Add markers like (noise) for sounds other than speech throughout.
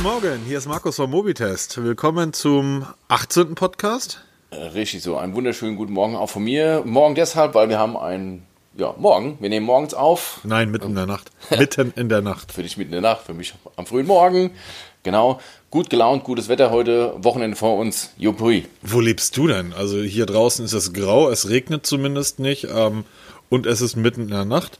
Guten Morgen, hier ist Markus vom Mobitest. Willkommen zum 18. Podcast. Äh, Richtig so. Einen wunderschönen guten Morgen auch von mir. Morgen deshalb, weil wir haben einen, ja, morgen. Wir nehmen morgens auf. Nein, mitten in der Nacht. Mitten in der Nacht. (laughs) Für dich mitten in der Nacht, für mich am frühen Morgen. Genau. Gut gelaunt, gutes Wetter heute, Wochenende vor uns. Jupui. Wo lebst du denn? Also hier draußen ist es grau, es regnet zumindest nicht ähm, und es ist mitten in der Nacht.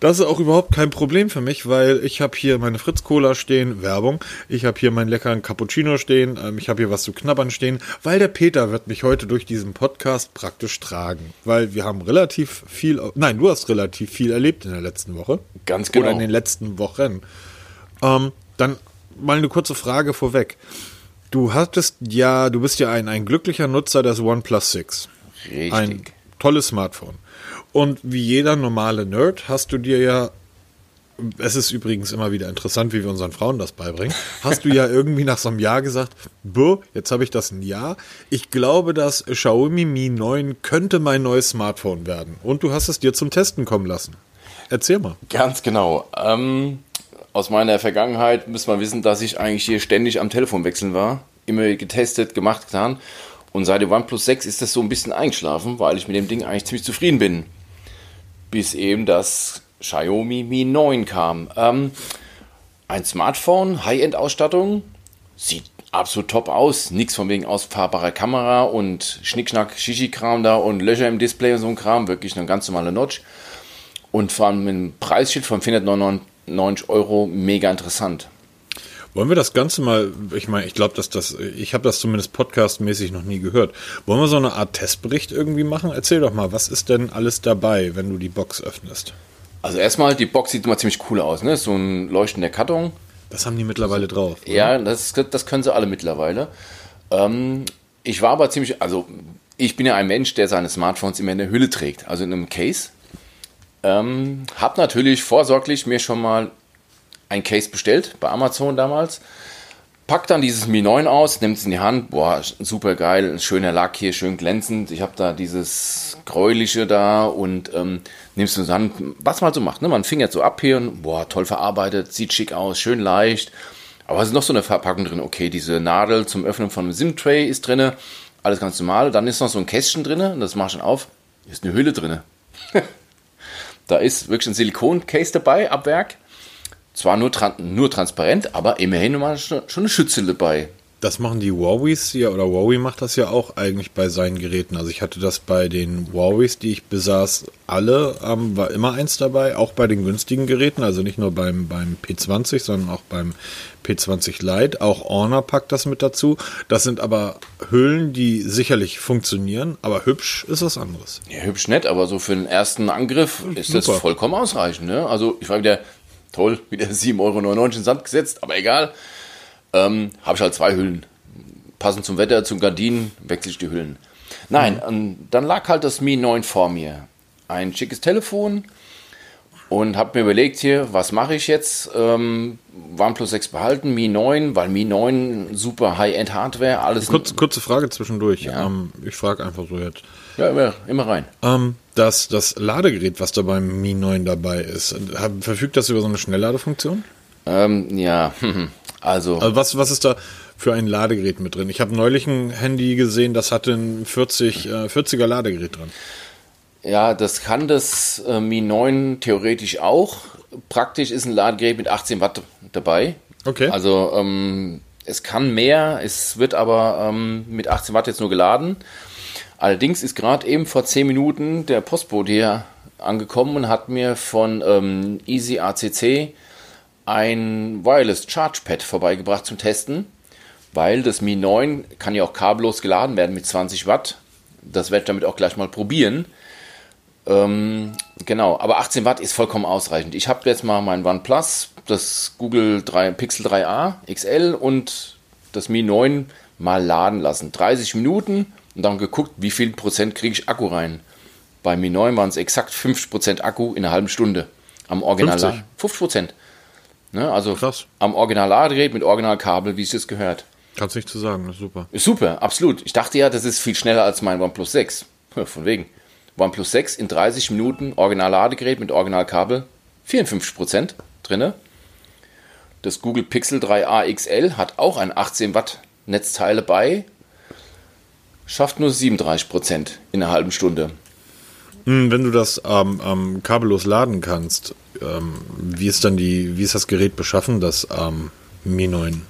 Das ist auch überhaupt kein Problem für mich, weil ich habe hier meine Fritz Cola stehen, Werbung. Ich habe hier meinen leckeren Cappuccino stehen, ähm, ich habe hier was zu knabbern stehen, weil der Peter wird mich heute durch diesen Podcast praktisch tragen, weil wir haben relativ viel, nein, du hast relativ viel erlebt in der letzten Woche. Ganz genau. Oder in den letzten Wochen. Ähm, dann mal eine kurze Frage vorweg. Du hattest ja, du bist ja ein, ein glücklicher Nutzer des OnePlus 6. Richtig. Ein tolles Smartphone. Und wie jeder normale Nerd hast du dir ja, es ist übrigens immer wieder interessant, wie wir unseren Frauen das beibringen, hast du ja (laughs) irgendwie nach so einem Jahr gesagt, boh, jetzt habe ich das ein Jahr. Ich glaube, das Xiaomi Mi 9 könnte mein neues Smartphone werden. Und du hast es dir zum Testen kommen lassen. Erzähl mal. Ganz genau. Ähm, aus meiner Vergangenheit muss man wissen, dass ich eigentlich hier ständig am Telefon wechseln war. Immer getestet, gemacht, getan. Und seit dem OnePlus 6 ist das so ein bisschen eingeschlafen, weil ich mit dem Ding eigentlich ziemlich zufrieden bin. Bis eben das Xiaomi Mi 9 kam. Ähm, ein Smartphone, High-End-Ausstattung, sieht absolut top aus. Nichts von wegen ausfahrbarer Kamera und Schnickschnack, Shishi-Kram da und Löcher im Display und so ein Kram. Wirklich eine ganz normale Notch. Und vor allem mit einem Preisschild von 499 Euro mega interessant. Wollen wir das Ganze mal, ich meine, ich glaube, dass das, ich habe das zumindest podcastmäßig noch nie gehört. Wollen wir so eine Art Testbericht irgendwie machen? Erzähl doch mal, was ist denn alles dabei, wenn du die Box öffnest? Also erstmal, die Box sieht immer ziemlich cool aus, ne? So ein leuchtender Karton. Das haben die mittlerweile drauf. oder? Ja, das, das können sie alle mittlerweile. Ähm, ich war aber ziemlich, also ich bin ja ein Mensch, der seine Smartphones immer in der Hülle trägt, also in einem Case. Ähm, hab natürlich vorsorglich mir schon mal ein Case bestellt bei Amazon damals. Pack dann dieses Mi 9 aus, nimmt es in die Hand, boah, super geil, schöner Lack hier, schön glänzend. Ich habe da dieses gräuliche da und ähm, nimmst du an, was man so macht, ne? Man fingert so ab hier und boah, toll verarbeitet, sieht schick aus, schön leicht. Aber es ist noch so eine Verpackung drin, okay, diese Nadel zum Öffnen von einem SIM-Tray ist drin, alles ganz normal. Dann ist noch so ein Kästchen drin, das mach ich schon auf, ist eine Hülle drin. (laughs) da ist wirklich ein Silikon-Case dabei, ab Werk. Zwar nur, tran nur transparent, aber immerhin mal schon eine Schütze dabei. Das machen die Huaweis ja, oder Huawei macht das ja auch eigentlich bei seinen Geräten. Also ich hatte das bei den Huaweis, die ich besaß, alle, ähm, war immer eins dabei, auch bei den günstigen Geräten, also nicht nur beim, beim P20, sondern auch beim P20 Lite. Auch Honor packt das mit dazu. Das sind aber Hüllen, die sicherlich funktionieren, aber hübsch ist was anderes. Ja, hübsch nett, aber so für den ersten Angriff ist das Super. vollkommen ausreichend. Ne? Also ich war wieder, toll, wieder (laughs) 7,99 Euro in den Sand gesetzt, aber egal. Ähm, Habe ich halt zwei Hüllen. Passend zum Wetter, zum Gardinen, wechsle ich die Hüllen. Nein, ähm, dann lag halt das Mi 9 vor mir. Ein schickes Telefon und habe mir überlegt hier, was mache ich jetzt? Ähm, OnePlus 6 behalten, Mi 9, weil Mi 9 super High-End Hardware, alles Kurz, kurze Frage zwischendurch. Ja. Ähm, ich frage einfach so jetzt. ja, immer, immer rein. Ähm, das, das Ladegerät, was da beim Mi 9 dabei ist, verfügt das über so eine Schnellladefunktion? Ähm, ja, (laughs) also Also was, was ist da für ein Ladegerät mit drin? Ich habe neulich ein Handy gesehen, das hatte ein 40, äh, 40er Ladegerät drin. Ja, das kann das äh, Mi 9 theoretisch auch. Praktisch ist ein Ladegerät mit 18 Watt dabei. Okay. Also ähm, es kann mehr, es wird aber ähm, mit 18 Watt jetzt nur geladen. Allerdings ist gerade eben vor 10 Minuten der Postbote hier angekommen und hat mir von ähm, Easy ACC ein Wireless Charge Pad vorbeigebracht zum Testen, weil das Mi 9 kann ja auch kabellos geladen werden mit 20 Watt. Das werde ich damit auch gleich mal probieren. Ähm, genau, aber 18 Watt ist vollkommen ausreichend. Ich habe jetzt mal mein OnePlus, das Google 3, Pixel 3a XL und das Mi 9 mal laden lassen. 30 Minuten und dann geguckt, wie viel Prozent kriege ich Akku rein. Bei Mi 9 waren es exakt 50 Prozent Akku in einer halben Stunde. Am Original 50? 50 Prozent. Ne, also Krass. am Original-Ladegerät mit Originalkabel, wie es jetzt gehört. Kannst nicht zu sagen, das ist super. Ist super, absolut. Ich dachte ja, das ist viel schneller als mein OnePlus 6. (laughs) Von wegen. OnePlus 6 in 30 Minuten, Original-Ladegerät mit Originalkabel, 54% drinne. Das Google Pixel 3a XL hat auch ein 18 Watt Netzteile bei, schafft nur 37 Prozent in einer halben Stunde. Hm, Wenn du das ähm, ähm, kabellos laden kannst, ähm, wie ist dann die, wie ist das Gerät beschaffen, das ähm, Mi 9?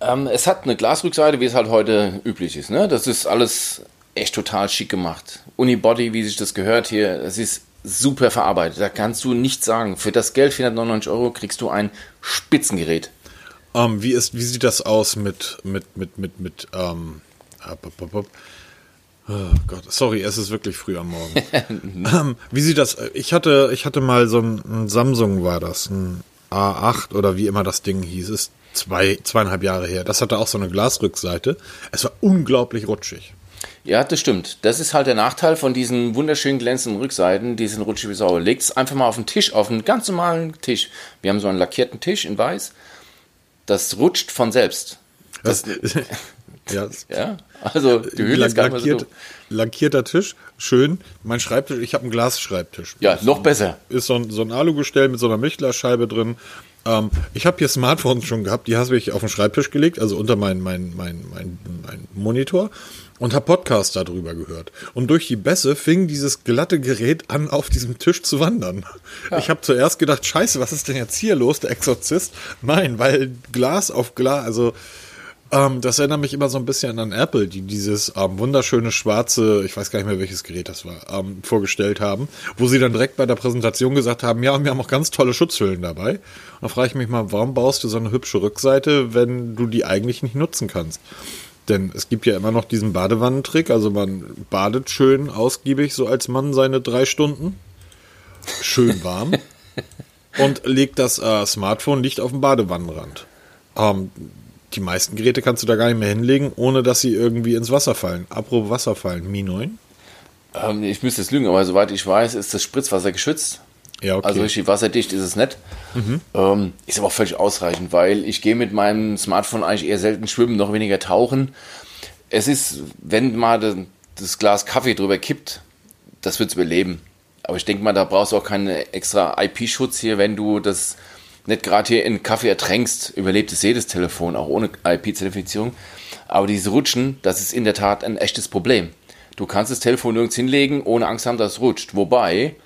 Ähm, es hat eine Glasrückseite, wie es halt heute üblich ist. Ne? Das ist alles echt total schick gemacht. Unibody, wie sich das gehört hier, das ist super verarbeitet. Da kannst du nichts sagen. Für das Geld, 499 Euro, kriegst du ein Spitzengerät. Ähm, wie, ist, wie sieht das aus mit, mit, mit, mit, mit, hop, hop, hop. Oh Gott, sorry, es ist wirklich früh am Morgen. (laughs) ähm, wie sieht das? Ich hatte, ich hatte mal so ein, ein Samsung war das, ein A8 oder wie immer das Ding hieß, ist zwei, zweieinhalb Jahre her. Das hatte auch so eine Glasrückseite. Es war unglaublich rutschig. Ja, das stimmt. Das ist halt der Nachteil von diesen wunderschönen glänzenden Rückseiten, die sind rutschig wie Sau. Legt es einfach mal auf den Tisch, auf einen ganz normalen Tisch. Wir haben so einen lackierten Tisch in weiß. Das rutscht von selbst. Das, (laughs) ja, Ja, (laughs) also die Höhle ist gar so lackiert, doof. lackierter Tisch, schön. Mein Schreibtisch, ich habe einen Glasschreibtisch. Ja, noch besser. ist so ein, so ein Alugestell mit so einer Milchglasscheibe drin. Ähm, ich habe hier Smartphones schon gehabt, die habe ich auf den Schreibtisch gelegt, also unter meinen mein, mein, mein, mein Monitor und habe Podcasts darüber gehört. Und durch die Bässe fing dieses glatte Gerät an, auf diesem Tisch zu wandern. Ich habe zuerst gedacht, scheiße, was ist denn jetzt hier los, der Exorzist? Nein, weil Glas auf Glas, also ähm, das erinnert mich immer so ein bisschen an Apple, die dieses ähm, wunderschöne schwarze, ich weiß gar nicht mehr welches Gerät das war, ähm, vorgestellt haben, wo sie dann direkt bei der Präsentation gesagt haben, ja, wir haben auch ganz tolle Schutzhüllen dabei. Und da frage ich mich mal, warum baust du so eine hübsche Rückseite, wenn du die eigentlich nicht nutzen kannst? Denn es gibt ja immer noch diesen Badewannentrick, also man badet schön ausgiebig, so als Mann seine drei Stunden, schön warm (laughs) und legt das äh, Smartphone nicht auf dem Badewannenrand. Ähm, die meisten Geräte kannst du da gar nicht mehr hinlegen, ohne dass sie irgendwie ins Wasser fallen. Apropos Wasser fallen, Mi 9? Ähm, ich müsste jetzt lügen, aber soweit ich weiß, ist das Spritzwasser geschützt. Ja, okay. Also richtig wasserdicht ist es nicht. Ähm, ist aber auch völlig ausreichend, weil ich gehe mit meinem Smartphone eigentlich eher selten schwimmen, noch weniger tauchen. Es ist, wenn mal das, das Glas Kaffee drüber kippt, das wird es überleben. Aber ich denke mal, da brauchst du auch keinen extra IP-Schutz hier, wenn du das nicht gerade hier in Kaffee ertränkst, überlebt es jedes Telefon, auch ohne IP-Zertifizierung. Aber diese Rutschen, das ist in der Tat ein echtes Problem. Du kannst das Telefon nirgends hinlegen, ohne Angst haben, dass es rutscht. Wobei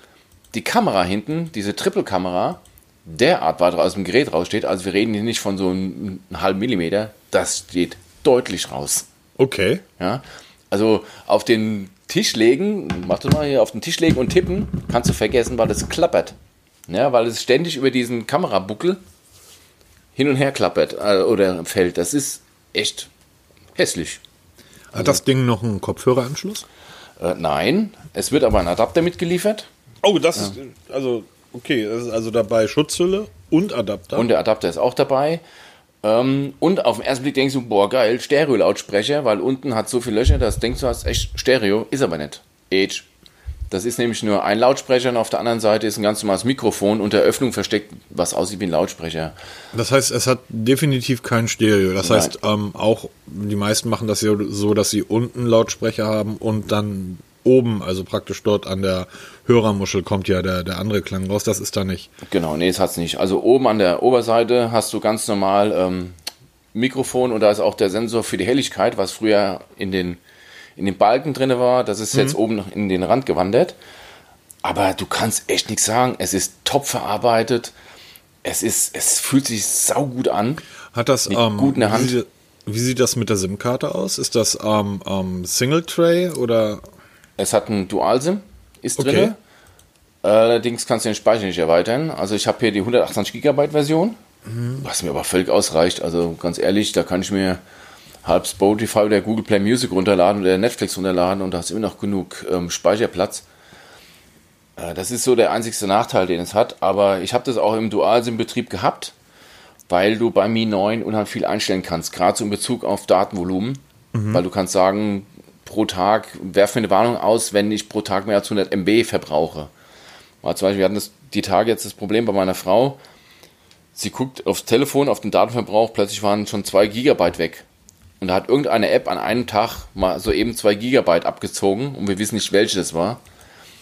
die Kamera hinten, diese Triple-Kamera, derart weit aus dem Gerät raussteht. Also wir reden hier nicht von so einem, halben Millimeter. Das steht deutlich raus. Okay. Ja? Also auf den Tisch legen, mach das mal hier auf den Tisch legen und tippen, kannst du vergessen, weil es klappert. Ja, weil es ständig über diesen Kamerabuckel hin und her klappert äh, oder fällt. Das ist echt hässlich. Hat das Ding noch einen Kopfhöreranschluss? Äh, nein, es wird aber ein Adapter mitgeliefert Oh, das ist, also, okay, das ist also dabei Schutzhülle und Adapter. und der Adapter ist auch dabei. Ähm, und auf den ersten Blick denkst du, boah, geil, Stereo-Lautsprecher, weil unten hat so viele Löcher, dass denkst, du hast echt Stereo, ist aber nicht. Age. Das ist nämlich nur ein Lautsprecher und auf der anderen Seite ist ein ganz normales Mikrofon und der Öffnung versteckt, was aussieht wie ein Lautsprecher. Das heißt, es hat definitiv kein Stereo. Das Nein. heißt, ähm, auch die meisten machen das ja so, dass sie unten Lautsprecher haben und dann oben, also praktisch dort an der Hörermuschel kommt ja der, der andere Klang raus. Das ist da nicht. Genau, nee, das hat's nicht. Also oben an der Oberseite hast du ganz normal ähm, Mikrofon und da ist auch der Sensor für die Helligkeit, was früher in den, in den Balken drin war. Das ist jetzt oben noch in den Rand gewandert. Aber du kannst echt nichts sagen. Es ist top verarbeitet. Es ist, es fühlt sich saugut an. Hat das ähm, gut in der Hand. Wie, sieht- wie sieht das mit der SIM-Karte aus? Ist das ähm, ähm, Single Tray oder Es hat ein Dual-SIM, ist Okay. drin. Allerdings kannst du den Speicher nicht erweitern. Also ich habe hier die 128 GB Version, was mir aber völlig ausreicht. Also ganz ehrlich, da kann ich mir halb Spotify oder Google Play Music runterladen oder Netflix runterladen und da hast immer noch genug ähm, Speicherplatz. Äh, das ist so der einzigste Nachteil, den es hat. Aber ich habe das auch im Dual-SIM-Betrieb gehabt, weil du bei Mi 9 unheimlich viel einstellen kannst, gerade so in Bezug auf Datenvolumen. Weil du kannst sagen, pro Tag, werf mir eine Warnung aus, wenn ich pro Tag mehr als 100 MB verbrauche. Mal zum Beispiel, wir hatten das, die Tage jetzt das Problem bei meiner Frau. Sie guckt aufs Telefon, auf den Datenverbrauch, plötzlich waren schon 2 Gigabyte weg. Und da hat irgendeine App an einem Tag mal so eben 2 Gigabyte abgezogen und wir wissen nicht, welche das war.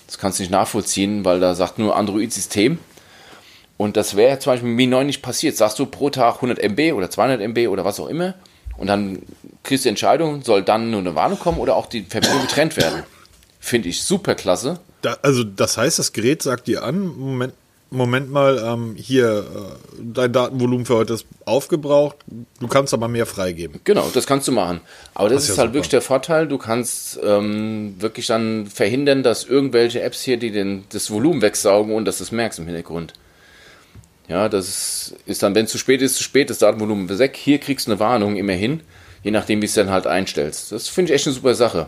Das kannst du nicht nachvollziehen, weil da sagt nur Android-System. Und das wäre zum Beispiel mit Mi 9 nicht passiert. Sagst du pro Tag 100 MB oder 200 MB oder was auch immer. Und dann kriegst du die Entscheidung, soll dann nur eine Warnung kommen oder auch die Verbindung getrennt werden. Finde ich super klasse. Da, also das heißt, das Gerät sagt dir an, Moment, Moment mal, ähm, hier, äh, dein Datenvolumen für heute ist aufgebraucht, du kannst aber mehr freigeben. Genau, das kannst du machen. Aber das, Das ist ist ja halt super. wirklich der Vorteil, du kannst ähm, wirklich dann verhindern, dass irgendwelche Apps hier, die den, das Volumen wegsaugen und dass du es merkst im Hintergrund. Ja, das ist, ist dann, wenn es zu spät ist, zu spät, das Datenvolumen ist weg. Hier kriegst du eine Warnung immerhin, je nachdem, wie es dann halt einstellst. Das finde ich echt eine super Sache.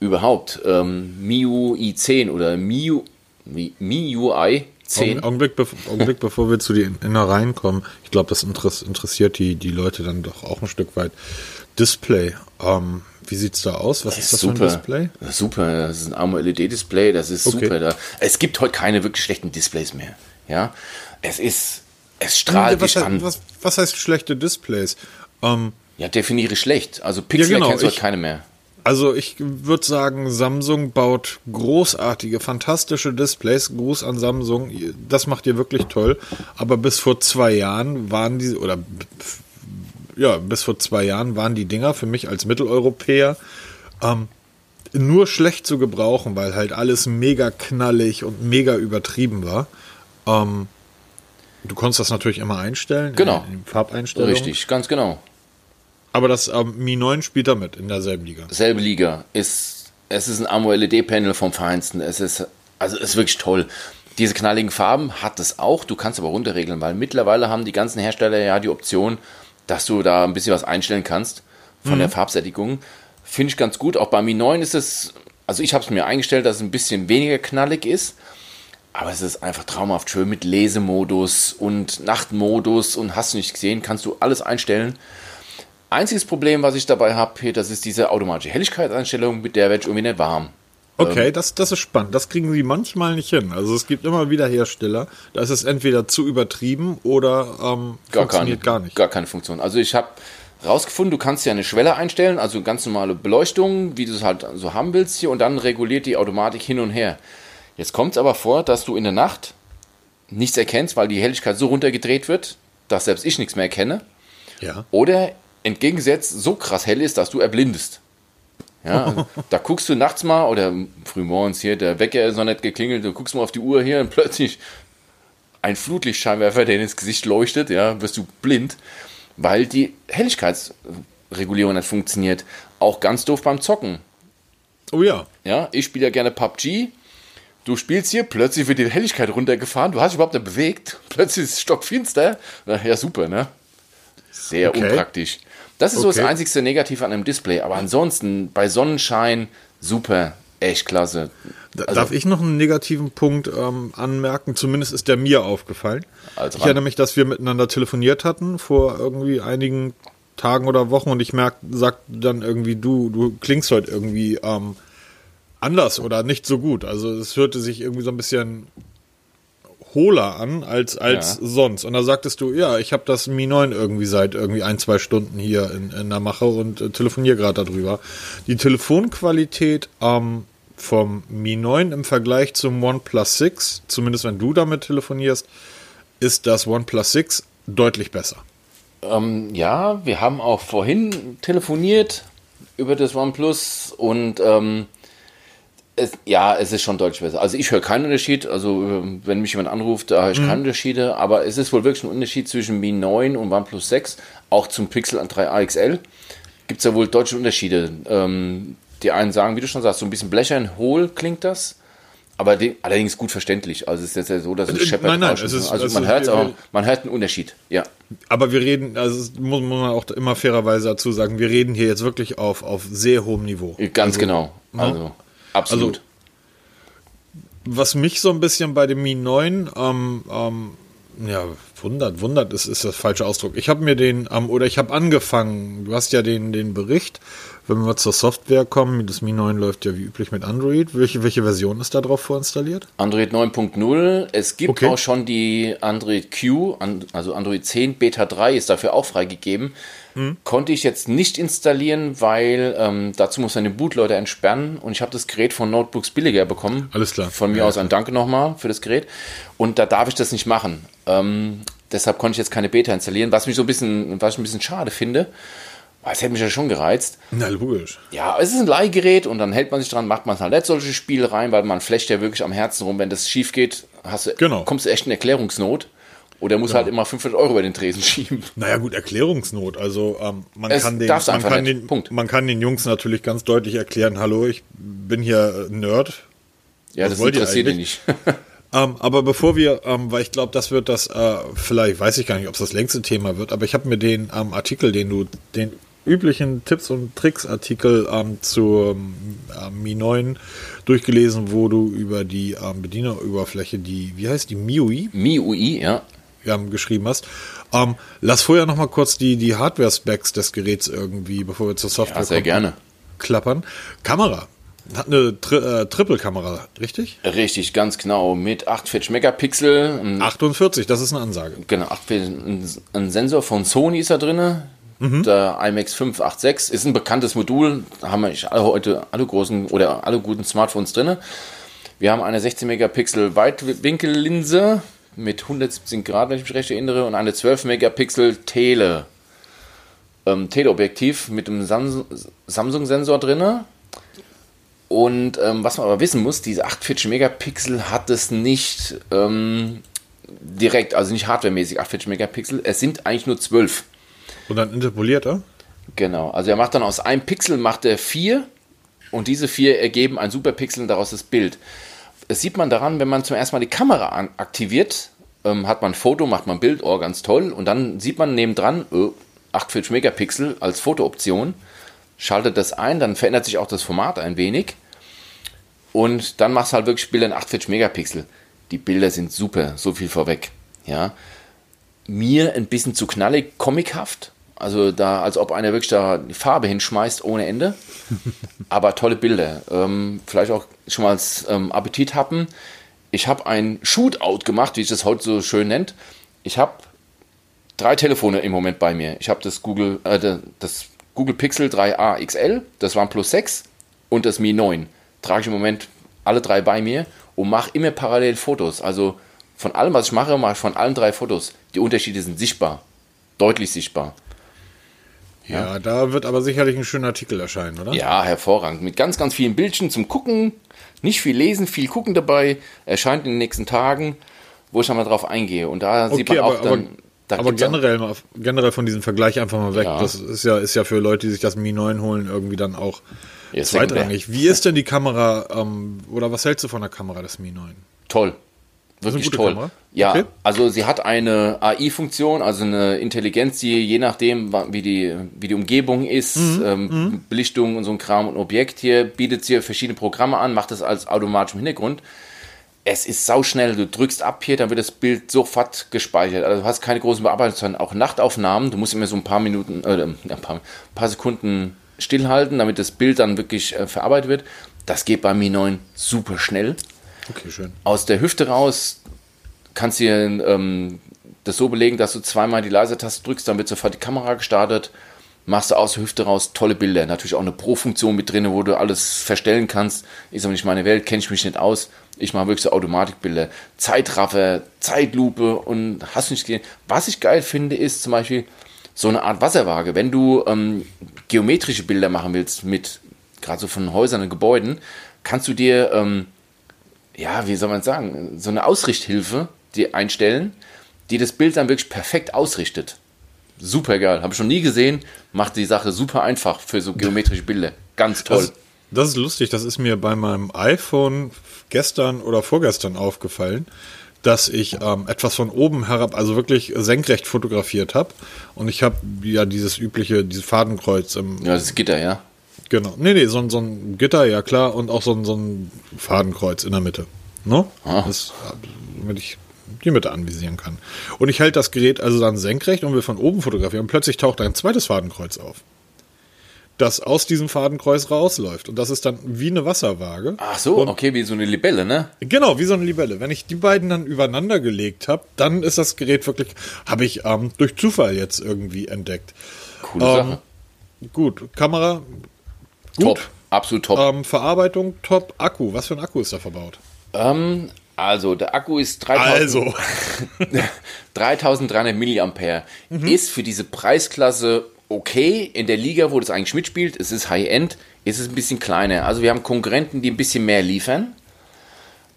Überhaupt, ähm, MIUI 10 oder MIU, Mi- MIUI 10. Augenblick, bev Augenblick bevor wir zu den Innereien kommen, ich glaube, das interess interessiert die, die Leute dann doch auch ein Stück weit. Display, ähm, wie sieht's da aus? Was ist das für ein Display? Super, das ist ein AMOLED-Display, das ist Okay. super. Da, es gibt heute keine wirklich schlechten Displays mehr. Ja, es ist, es strahlt was, an. was, was heißt schlechte Displays? Ähm, Ja, definiere schlecht. Also Pixel Ja, genau, erkennst du heute keine mehr. Also ich würde sagen, Samsung baut großartige, fantastische Displays. Gruß an Samsung. Das macht ihr wirklich toll. Aber bis vor zwei Jahren waren die, oder ja, bis vor zwei Jahren waren die Dinger für mich als Mitteleuropäer ähm, nur schlecht zu gebrauchen, weil halt alles mega knallig und mega übertrieben war. Ähm, du konntest das natürlich immer einstellen. Genau. In, in Farbeinstellungen. Richtig, ganz genau. Aber das ähm, Mi 9 spielt da mit in derselben Liga. Selbe Liga. Ist, es ist ein AMOLED-Panel vom Feinsten. Es ist, also ist wirklich toll. Diese knalligen Farben hat es auch. Du kannst aber runterregeln, weil mittlerweile haben die ganzen Hersteller ja die Option, dass du da ein bisschen was einstellen kannst von der Farbsättigung. Finde ich ganz gut. Auch bei Mi 9 ist es, also ich habe es mir eingestellt, dass es ein bisschen weniger knallig ist. Aber es ist einfach traumhaft schön mit Lesemodus und Nachtmodus und hast du nicht gesehen, kannst du alles einstellen. Einziges Problem, was ich dabei habe, das ist diese automatische Helligkeitseinstellung, mit der werde ich irgendwie nicht warm. Okay, das, das ist spannend. Das kriegen sie manchmal nicht hin. Also es gibt immer wieder Hersteller, da ist es entweder zu übertrieben oder ähm, Gar, funktioniert keine, gar nicht. gar keine Funktion. Also ich habe rausgefunden, du kannst ja eine Schwelle einstellen, also ganz normale Beleuchtung, wie du es halt so haben willst hier, und dann reguliert die Automatik hin und her. Jetzt kommt es aber vor, dass du in der Nacht nichts erkennst, weil die Helligkeit so runtergedreht wird, dass selbst ich nichts mehr erkenne. Ja. Oder entgegengesetzt so krass hell ist, dass du erblindest. Ja, also (laughs) da guckst du nachts mal oder frühmorgens hier, der Wecker ist noch nicht geklingelt, du guckst mal auf die Uhr hier und (laughs) plötzlich ein Flutlichtscheinwerfer, der ins Gesicht leuchtet, ja, wirst du blind, weil die Helligkeitsregulierung nicht funktioniert. Auch ganz doof beim Zocken. Oh ja. Ja, ich spiele ja gerne PUBG. Du spielst hier, plötzlich wird die Helligkeit runtergefahren, du hast dich überhaupt nicht bewegt, (laughs) plötzlich ist es stockfinster. Na, Ja, super, ne? Sehr Okay. unpraktisch. Das ist so das Okay. einzigste Negativ an einem Display, aber ansonsten bei Sonnenschein super, echt klasse. Also- Darf ich noch einen negativen Punkt ähm, anmerken? Zumindest ist der mir aufgefallen. Also ich erinnere mich, dass wir miteinander telefoniert hatten vor irgendwie einigen Tagen oder Wochen und ich merk, sag dann irgendwie, du, du klingst heute irgendwie ähm, anders oder nicht so gut. Also es hörte sich irgendwie so ein bisschen hohler an als, als Ja. sonst. Und da sagtest du, ja, ich habe das Mi 9 irgendwie seit irgendwie ein, zwei Stunden hier in, in der Mache und äh, telefoniere gerade darüber. Die Telefonqualität ähm, vom Mi 9 im Vergleich zum OnePlus 6, zumindest wenn du damit telefonierst, ist das OnePlus 6 deutlich besser. Ähm, ja, wir haben auch vorhin telefoniert über das OnePlus und ähm, es, ja, es ist schon deutlich besser. Also ich höre keinen Unterschied. Also ähm, wenn mich jemand anruft, da höre ich keine Unterschiede. Aber es ist wohl wirklich ein Unterschied zwischen Mi 9 und OnePlus 6. Auch zum Pixel 3a XL gibt es ja wohl deutsche Unterschiede. Ähm, die einen sagen, wie du schon sagst, so ein bisschen blechern, hohl klingt das. Aber die, allerdings gut verständlich. Also es ist jetzt ja so, dass es Äh, scheppert. nein, nein, es ist- also es man hört auch, man hört einen Unterschied. Ja. Aber wir reden, also muss, muss man auch immer fairerweise dazu sagen, wir reden hier jetzt wirklich auf, auf sehr hohem Niveau. Ganz also, genau. Also, absolut. Was mich so ein bisschen bei dem Mi 9 ähm, ähm, ja, wundert, wundert ist, ist das falsche Ausdruck. Ich habe mir den, ähm, oder ich habe angefangen, du hast ja den, den Bericht, wenn wir zur Software kommen, das Mi 9 läuft ja wie üblich mit Android. Welche, welche Version ist da drauf vorinstalliert? Android 9.0. Es gibt Okay. auch schon die Android Q, also Android 10 Beta 3 ist dafür auch freigegeben. Hm. Konnte ich jetzt nicht installieren, weil ähm, dazu muss man den Bootloader entsperren und ich habe das Gerät von Notebooks billiger bekommen. Alles klar. Von mir Ja, aus ein Danke nochmal für das Gerät. Und da darf ich das nicht machen. Ähm, deshalb konnte ich jetzt keine Beta installieren, was mich so ein bisschen, was ich ein bisschen schade finde. Weil Es hätte mich ja schon gereizt. Na, logisch. Ja, es ist ein Leihgerät und dann hält man sich dran, macht man halt nicht solche Spiele rein, weil man flecht ja wirklich am Herzen rum. Wenn das schief geht, hast du, Genau. kommst du echt in Erklärungsnot. Oder muss halt immer 500 Euro über den Tresen (laughs) schieben. Naja, gut, Erklärungsnot. Also, ähm, man, Es kann den, man, kann den, Punkt. man kann den Jungs natürlich ganz deutlich erklären: Hallo, ich bin hier Nerd. Ja, Was das wollt ihr interessiert eigentlich? nicht. (laughs) Ähm, aber bevor wir, ähm, weil ich glaube, das wird das, äh, vielleicht weiß ich gar nicht, ob es das längste Thema wird, aber ich habe mir den ähm, Artikel, den du, den üblichen Tipps und Tricks Artikel ähm, zur ähm, Mi 9 durchgelesen, wo du über die ähm, Bedieneroberfläche, die, wie heißt die, MIUI, MIUI, ja. Ähm, geschrieben hast. Ähm, lass vorher noch mal kurz die, die Hardware-Specs des Geräts irgendwie, bevor wir zur Software Ja, sehr kommen, gerne. klappern. Kamera. Hat eine Tri äh, Triple-Kamera, richtig? Richtig, ganz genau. Mit 48 Megapixel. ein- 48, das ist eine Ansage. Genau, 48 ein, ein Sensor von Sony ist da drin. Der IMX 586 ist ein bekanntes Modul. Da haben wir alle heute alle großen oder alle guten Smartphones drin. Wir haben eine 16 Megapixel Weitwinkellinse mit 117 Grad, wenn ich mich recht erinnere, und eine 12 Megapixel Tele. Ähm, Teleobjektiv mit einem Samsung- Samsung-Sensor drin. Und ähm, was man aber wissen muss, diese 48 Megapixel hat es nicht ähm, direkt, also nicht hardwaremäßig 48 Megapixel. Es sind eigentlich nur 12. Und dann interpoliert er? Genau. Also er macht dann aus einem Pixel macht er vier und diese vier ergeben ein Superpixel und daraus das Bild. Das sieht man daran, wenn man zum ersten Mal die Kamera an aktiviert, ähm, hat man ein Foto, macht man ein Bild, oh, ganz toll. Und dann sieht man nebendran äh, 48 Megapixel als Fotooption, schaltet das ein, dann verändert sich auch das Format ein wenig. Und dann machst du halt wirklich Bilder in 48 Megapixel. Die Bilder sind super, so viel vorweg. Ja. Mir ein bisschen zu knallig, comichaft. Also da, als ob einer wirklich da die Farbe hinschmeißt ohne Ende. (laughs) Aber tolle Bilder. Ähm, vielleicht auch schon mal als ähm, Appetit happen. Ich habe ein Shootout gemacht, wie ich das heute so schön nennt. Ich habe drei Telefone im Moment bei mir. Ich habe das Google, äh, das Google Pixel 3a XL, das OnePlus 6 und das Mi 9. Trage ich im Moment alle drei bei mir und mache immer parallel Fotos. Also von allem, was ich mache, mache ich von allen drei Fotos. Die Unterschiede sind sichtbar. Deutlich sichtbar. Ja, da wird aber sicherlich ein schöner Artikel erscheinen, oder? Ja, hervorragend. Mit ganz, ganz vielen Bildchen zum Gucken. Nicht viel lesen, viel gucken dabei. Erscheint in den nächsten Tagen, wo ich einmal drauf eingehe. Und da sieht Okay, man auch aber, dann. aber, da aber auch- generell, mal, generell von diesem Vergleich einfach mal weg. Ja. Das ist ja, ist ja für Leute, die sich das Mi 9 holen, irgendwie dann auch Ja, sekundär. zweitrangig. Wie ist denn die Kamera, ähm, oder was hältst du von der Kamera des Mi 9? Toll. Wirklich toll. Kamera? Ja, Okay. also sie hat eine AI-Funktion, also eine Intelligenz, die je nachdem, wie die, wie die Umgebung ist, Mhm. ähm, Belichtung und so ein Kram und Objekt hier, bietet sie verschiedene Programme an, macht das als automatisch im Hintergrund. Es ist sauschnell, du drückst ab hier, dann wird das Bild sofort gespeichert. Also du hast keine großen Bearbeitungen, auch Nachtaufnahmen. Du musst immer so ein paar Minuten, äh, ein paar, paar Sekunden stillhalten, damit das Bild dann wirklich äh, verarbeitet wird. Das geht bei Mi 9 super schnell Okay, schön. aus der Hüfte raus kannst du ähm, das so belegen, dass du zweimal die Lasertaste drückst, dann wird sofort die Kamera gestartet. Machst du aus der Hüfte raus tolle Bilder. Natürlich auch eine Pro-Funktion mit drin, wo du alles verstellen kannst. Ist aber nicht meine Welt, kenne ich mich nicht aus. Ich mache wirklich so Automatikbilder. Zeitraffer, Zeitlupe und hast nicht gesehen. Was ich geil finde, ist zum Beispiel so eine Art Wasserwaage. Wenn du ähm, geometrische Bilder machen willst, mit gerade so von Häusern und Gebäuden, kannst du dir ähm, ja, wie soll man sagen, so eine Ausrichthilfe die einstellen, die das Bild dann wirklich perfekt ausrichtet. Super geil, habe ich schon nie gesehen, macht die Sache super einfach für so geometrische Bilder. Ganz toll. Das, das ist lustig, das ist mir bei meinem iPhone gestern oder vorgestern aufgefallen, dass ich ähm, etwas von oben herab, also wirklich senkrecht fotografiert habe. Und ich habe ja dieses übliche, dieses Fadenkreuz im, ja, das Gitter, ja. Genau. Nee, nee, so, ein- so ein Gitter, ja klar, und auch so ein, so ein Fadenkreuz in der Mitte. Ne? Ah. Das, damit ich die Mitte anvisieren kann. Und ich halte das Gerät also dann senkrecht und will von oben fotografieren und plötzlich taucht ein zweites Fadenkreuz auf. Das aus diesem Fadenkreuz rausläuft. Und das ist dann wie eine Wasserwaage. Ach so, und okay, wie so eine Libelle, ne? Genau, wie so eine Libelle. Wenn ich die beiden dann übereinander gelegt habe, dann ist das Gerät wirklich, habe ich ähm, durch Zufall jetzt irgendwie entdeckt. Coole Ähm, Sache. Gut, Kamera, gut. Top, absolut top. Ähm, Verarbeitung, top. Akku, was für ein Akku ist da verbaut? Ähm, also, der Akku ist 3000, Also, (laughs) 3300 Milliampere. Ist für diese Preisklasse okay. In der Liga, wo das eigentlich mitspielt, es ist High-End, ist es ein bisschen kleiner. Also, wir haben Konkurrenten, die ein bisschen mehr liefern.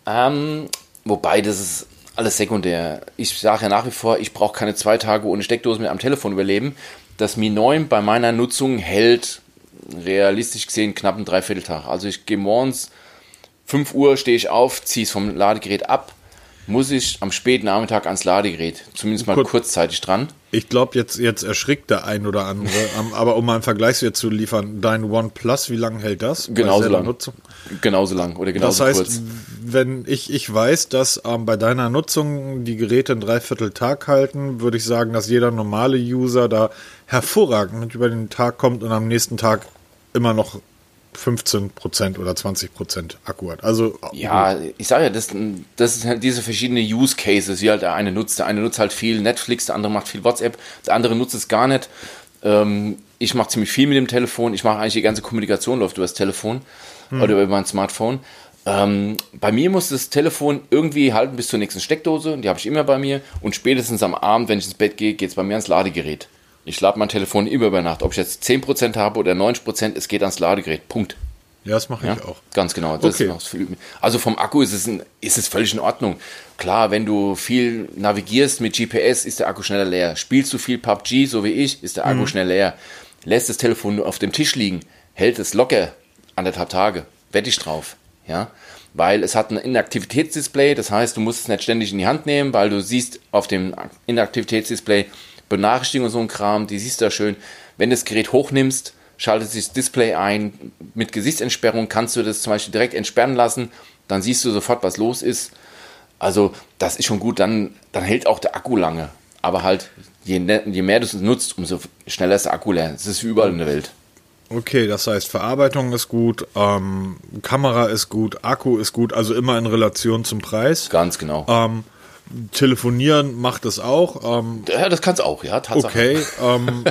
Ähm, wobei, das ist alles sekundär. Ich sage ja nach wie vor, ich brauche keine zwei Tage ohne Steckdose mit am Telefon überleben. Das Mi 9 bei meiner Nutzung hält realistisch gesehen knapp einen Dreivierteltag. Also ich gehe morgens 5 Uhr stehe ich auf, ziehe es vom Ladegerät ab, muss ich am späten Nachmittag ans Ladegerät, zumindest mal Gut. kurzzeitig dran. ich glaube, jetzt, jetzt erschrickt der ein oder andere. (laughs) aber um mal einen Vergleichswert zu liefern, dein OnePlus, wie lange hält das? Genauso lang. Nutzung? Genauso lang oder Das genauso heißt, kurz. wenn ich, ich weiß, dass ähm, bei deiner Nutzung die Geräte einen Dreivierteltag halten, würde ich sagen, dass jeder normale User da hervorragend mit über den Tag kommt und am nächsten Tag immer noch 15% oder 20% Akku hat. Also Ja, ich sage ja, das, das sind halt diese verschiedenen Use Cases, wie halt der eine nutzt. Der eine nutzt halt viel Netflix, der andere macht viel WhatsApp, der andere nutzt es gar nicht. Ähm, ich mache ziemlich viel mit dem Telefon. Ich mache eigentlich die ganze Kommunikation läuft über das Telefon oder über mein Smartphone. Ähm, bei mir muss das Telefon irgendwie halten bis zur nächsten Steckdose. Die habe ich immer bei mir. Und spätestens am Abend, wenn ich ins Bett gehe, geht es bei mir ans Ladegerät. Ich lade mein Telefon immer über Nacht. Ob ich jetzt 10% habe oder 90%, es geht ans Ladegerät. Punkt. ja, das mache Ja, ich auch. ganz genau. Okay. Also vom Akku ist es, ein, ist es völlig in Ordnung. Klar, wenn du viel navigierst mit GPS, ist der Akku schneller leer. Spielst du viel PUBG, so wie ich, ist der Akku Mhm. schnell leer. Lässt das Telefon nur auf dem Tisch liegen, hält es locker anderthalb Tage. Wette ich drauf. Ja? Weil es hat ein Inaktivitätsdisplay, das heißt, du musst es nicht ständig in die Hand nehmen, weil du siehst auf dem Inaktivitätsdisplay Benachrichtigungen und so ein Kram, die siehst du da schön. Wenn du das Gerät hochnimmst, schaltet sich das Display ein. Mit Gesichtsentsperrung kannst du das zum Beispiel direkt entsperren lassen. Dann siehst du sofort, was los ist. Also, das ist schon gut. Dann, dann hält auch der Akku lange. Aber halt, je, ne- je mehr du es nutzt, umso schneller ist der Akku leer. Das ist wie überall in der Welt. Okay, das heißt, Verarbeitung ist gut, ähm, Kamera ist gut, Akku ist gut, also immer in Relation zum Preis. Ganz genau. Ähm, telefonieren macht es auch. Ähm, Ja, das kannst auch, ja, Tatsache. okay. ähm,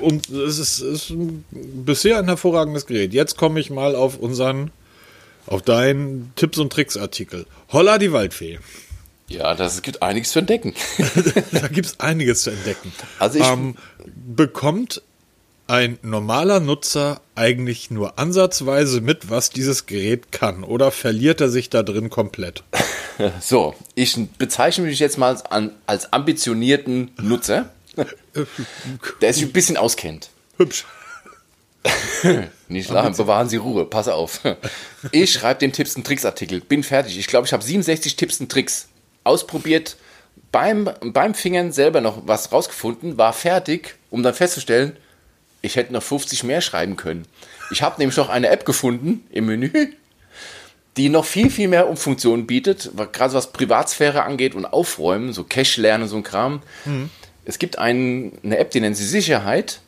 und es ist, ist bisher ein hervorragendes Gerät. Jetzt komme ich mal auf unseren, auf deinen Tipps und Tricks Artikel. Holla die Waldfee. Ja, das gibt einiges zu entdecken. (laughs) da gibt es einiges zu entdecken. Also ich- ähm, bekommt ein normaler Nutzer eigentlich nur ansatzweise mit, was dieses Gerät kann? Oder verliert er sich da drin komplett? (laughs) So, ich bezeichne mich jetzt mal als, als ambitionierten Nutzer, (laughs) der sich ein bisschen auskennt. Hübsch. (laughs) Nicht lachen, bewahren Sie Ruhe, pass auf. Ich schreibe den Tipps und Tricks Artikel, bin fertig. Ich glaube, ich habe 67 Tipps und Tricks ausprobiert, beim, beim Fingern selber noch was rausgefunden, war fertig, um dann festzustellen, ich hätte noch 50 mehr schreiben können. Ich habe nämlich noch eine App gefunden im Menü, die noch viel, viel mehr Umfunktionen bietet, gerade was Privatsphäre angeht und Aufräumen, so Cache lernen, so ein Kram. Es gibt ein, eine App, die nennt sie Sicherheit.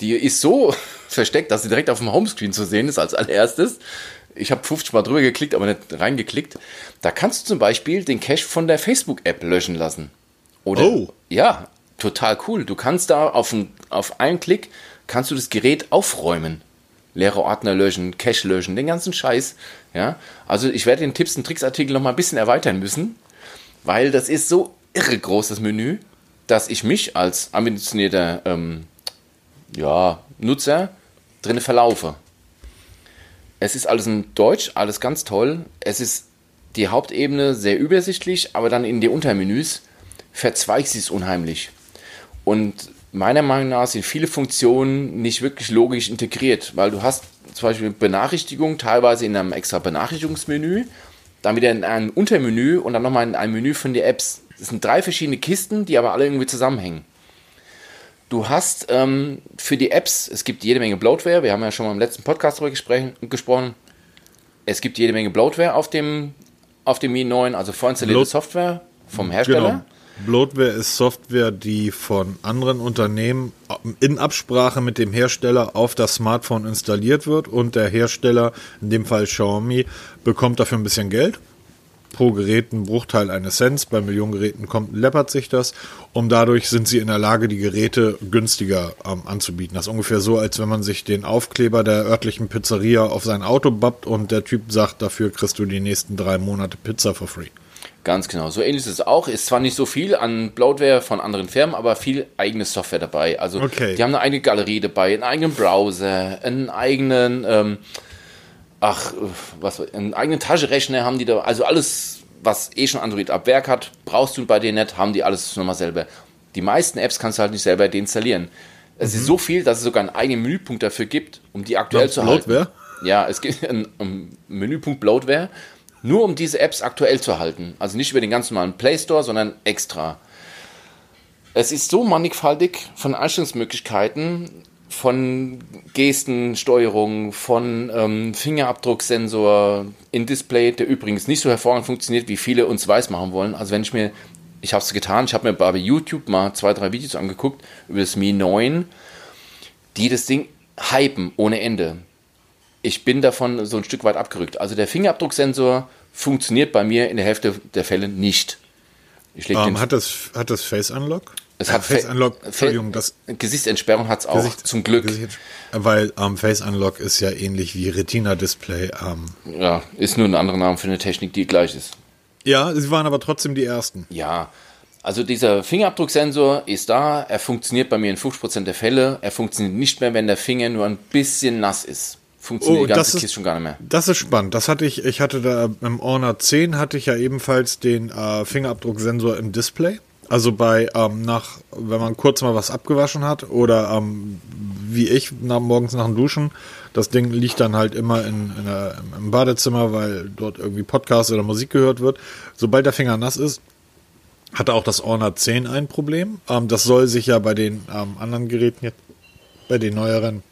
Die ist so (laughs) versteckt, dass sie direkt auf dem Homescreen zu sehen ist als allererstes. Ich habe 50 Mal drüber geklickt, aber nicht reingeklickt. Da kannst du zum Beispiel den Cache von der Facebook-App löschen lassen. Oder, Oh. Ja, total cool. Du kannst da auf, ein, auf einen Klick, kannst du das Gerät aufräumen. Leere Ordner löschen, Cache löschen, den ganzen Scheiß. Ja, also ich werde den Tipps und Tricks Artikel noch mal ein bisschen erweitern müssen, weil das ist so irre groß, das Menü, dass ich mich als ambitionierter ähm, ja, Nutzer drin verlaufe. Es ist alles in Deutsch, alles ganz toll. Es ist die Hauptebene sehr übersichtlich, aber dann in die Untermenüs verzweigt sie es unheimlich. Und meiner Meinung nach sind viele Funktionen nicht wirklich logisch integriert, weil du hast zum Beispiel Benachrichtigungen teilweise in einem extra Benachrichtigungsmenü, dann wieder in einem Untermenü und dann nochmal in einem Menü von den Apps. Das sind drei verschiedene Kisten, die aber alle irgendwie zusammenhängen. Du hast ähm, für die Apps, es gibt jede Menge Bloatware, wir haben ja schon mal im letzten Podcast darüber gesprochen. Es gibt jede Menge Bloatware auf dem, auf dem Mi 9, also vorinstallierte Software. vom Hersteller. Genau. Bloatware ist Software, die von anderen Unternehmen in Absprache mit dem Hersteller auf das Smartphone installiert wird und der Hersteller, in dem Fall Xiaomi, bekommt dafür ein bisschen Geld. Pro Gerät ein Bruchteil eines Cents, bei Millionengeräten kommt, läppert sich das und dadurch sind sie in der Lage, die Geräte günstiger ähm, anzubieten. Das ist ungefähr so, als wenn man sich den Aufkleber der örtlichen Pizzeria auf sein Auto bappt und der Typ sagt, dafür kriegst du die nächsten drei Monate Pizza for free. Ganz genau. So ähnlich ist es auch. Ist zwar nicht so viel an Bloatware von anderen Firmen, aber viel eigene Software dabei. Also Okay. die haben eine eigene Galerie dabei, einen eigenen Browser, einen eigenen, ähm, ach, was, einen eigenen Taschenrechner haben die da. Also alles, was eh schon Android ab Werk hat, brauchst du bei denen nicht, haben die alles nochmal selber. Die meisten Apps kannst du halt nicht selber deinstallieren. Es ist so viel, dass es sogar einen eigenen Menüpunkt dafür gibt, um die aktuell zu halten. Bloatware? Ja, es gibt (laughs) einen, einen Menüpunkt Bloatware, nur um diese Apps aktuell zu halten. Also nicht über den ganz normalen Play Store, sondern extra. Es ist so mannigfaltig von Einstellungsmöglichkeiten, von Gestensteuerung, von ähm, Fingerabdrucksensor in Display, der übrigens nicht so hervorragend funktioniert, wie viele uns weiß machen wollen. Also wenn ich mir, ich habe es getan, ich habe mir bei YouTube mal zwei, drei Videos angeguckt über das Mi 9, die das Ding hypen ohne Ende ich bin davon so ein Stück weit abgerückt. Also der Fingerabdrucksensor funktioniert bei mir in der Hälfte der Fälle nicht. Den, Ähm, hat, das, hat das Face Unlock? es Äh, hat Face Fa- Unlock, Entschuldigung, das Gesichtsentsperrung hat es auch, Gesicht- zum Glück. Gesicht, weil ähm, Face Unlock ist ja ähnlich wie Retina Display. Ähm, Ja, ist nur ein anderer Name für eine Technik, die gleich ist. ja, sie waren aber trotzdem die ersten. Ja, also dieser Fingerabdrucksensor ist da, er funktioniert bei mir in 50% der Fälle, er funktioniert nicht mehr, wenn der Finger nur ein bisschen nass ist. Funktioniert Oh, die ganze das ist- Kiste schon gar nicht mehr. Das ist spannend. Das hatte ich, ich hatte da im Honor 10 hatte ich ja ebenfalls den äh, Fingerabdrucksensor im Display. Also bei ähm, nach, wenn man kurz mal was abgewaschen hat oder ähm, wie ich nach, morgens nach dem Duschen, das Ding liegt dann halt immer in, in der, im Badezimmer, weil dort irgendwie Podcast oder Musik gehört wird. Sobald der Finger nass ist, hatte auch das Honor 10 ein Problem. Ähm, das soll sich ja bei den ähm, anderen Geräten jetzt, bei den neueren,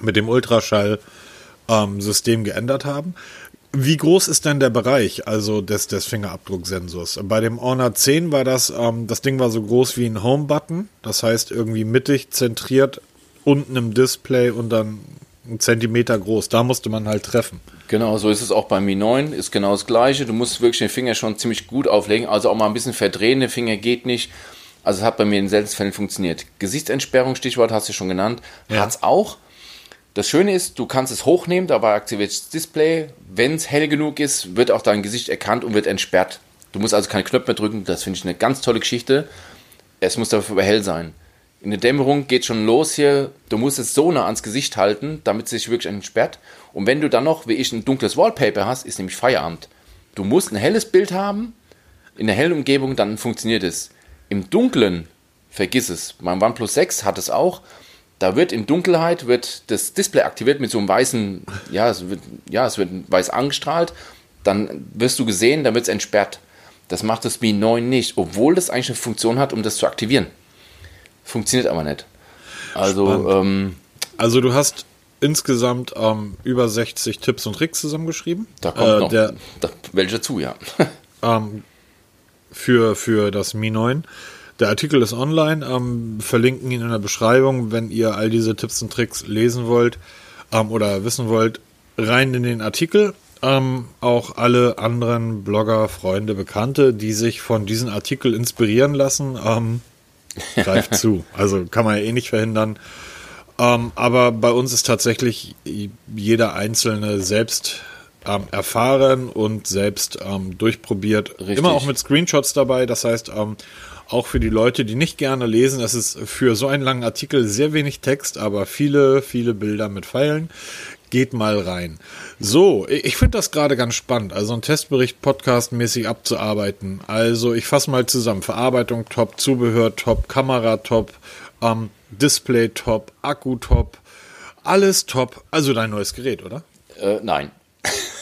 mit dem Ultraschall-System geändert haben. Wie groß ist denn der Bereich, also des, des Fingerabdrucksensors? Bei dem Honor 10 war das, ähm, das Ding war so groß wie ein Home-Button, das heißt irgendwie mittig zentriert unten im Display und dann einen Zentimeter groß. Da musste man halt treffen. Genau, so ist es auch beim Mi 9, ist genau das gleiche. Du musst wirklich den Finger schon ziemlich gut auflegen, also auch mal ein bisschen verdrehen, der Finger geht nicht. Also es hat bei mir in seltenen Fällen funktioniert. Gesichtsentsperrung, Stichwort hast du schon genannt, Ja. hat's auch. Das Schöne ist, du kannst es hochnehmen, dabei aktiviert das Display. Wenn es hell genug ist, wird auch dein Gesicht erkannt und wird entsperrt. Du musst also keine Knöpfe mehr drücken, das finde ich eine ganz tolle Geschichte. Es muss dafür aber hell sein. In der Dämmerung geht schon los hier, du musst es so nah ans Gesicht halten, damit es sich wirklich entsperrt. Und wenn du dann noch, wie ich, ein dunkles Wallpaper hast, ist nämlich Feierabend. Du musst ein helles Bild haben, in der hellen Umgebung, dann funktioniert es. Im Dunklen, vergiss es. Mein OnePlus 6 hat es auch. Da wird in Dunkelheit wird das Display aktiviert mit so einem weißen, ja, es wird, ja, es wird weiß angestrahlt. Dann wirst du gesehen, dann wird es entsperrt. Das macht das Mi 9 nicht, obwohl das eigentlich eine Funktion hat, um das zu aktivieren. Funktioniert aber nicht. Also, ähm, Also du hast insgesamt ähm, über 60 Tipps und Tricks zusammengeschrieben. da kommt Äh, noch Der, da, welche dazu, ja. (laughs) ähm, für, für das Mi 9. Der Artikel ist online, ähm, verlinken ihn in der Beschreibung, wenn ihr all diese Tipps und Tricks lesen wollt ähm, oder wissen wollt, rein in den Artikel. Ähm, auch alle anderen Blogger, Freunde, Bekannte, die sich von diesem Artikel inspirieren lassen, ähm, (laughs) greift zu. Also kann man ja eh nicht verhindern. Ähm, aber bei uns ist tatsächlich jeder Einzelne selbst ähm, erfahren und selbst ähm, durchprobiert. Richtig. Immer auch mit Screenshots dabei. Das heißt, ähm, auch für die Leute, die nicht gerne lesen, es ist für so einen langen Artikel sehr wenig Text, aber viele, viele Bilder mit Pfeilen. Geht mal rein. So, ich ich finde das gerade ganz spannend, also einen Testbericht podcastmäßig abzuarbeiten. Also ich fasse mal zusammen. Verarbeitung top, Zubehör top, Kamera top, ähm, Display top, Akku top, alles top. Also dein neues Gerät, oder? äh, nein.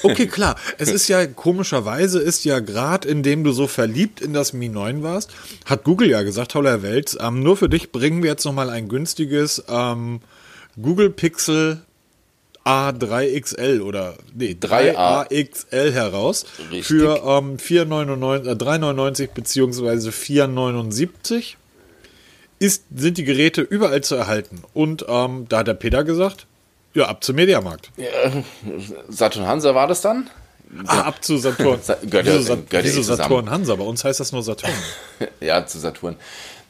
Okay, klar. Es ist ja komischerweise ist ja gerade, indem du so verliebt in das Mi 9 warst, hat Google ja gesagt, toller Welt, ähm, nur für dich bringen wir jetzt nochmal ein günstiges ähm, Google Pixel A3XL oder nee, 3AXL heraus Richtig. für ähm, 4,99 äh, 3,99 beziehungsweise 4,79 ist, sind die Geräte überall zu erhalten. Und ähm, da hat der Peter gesagt, ja, ab zum Mediamarkt. Saturn Hansa war das dann? Ah, ab zu Saturn. (laughs) Sa- gehört ja- wieso Sat gehört ja wieso eh. Saturn Hansa? Bei uns heißt das nur Saturn. (laughs) ja, zu Saturn.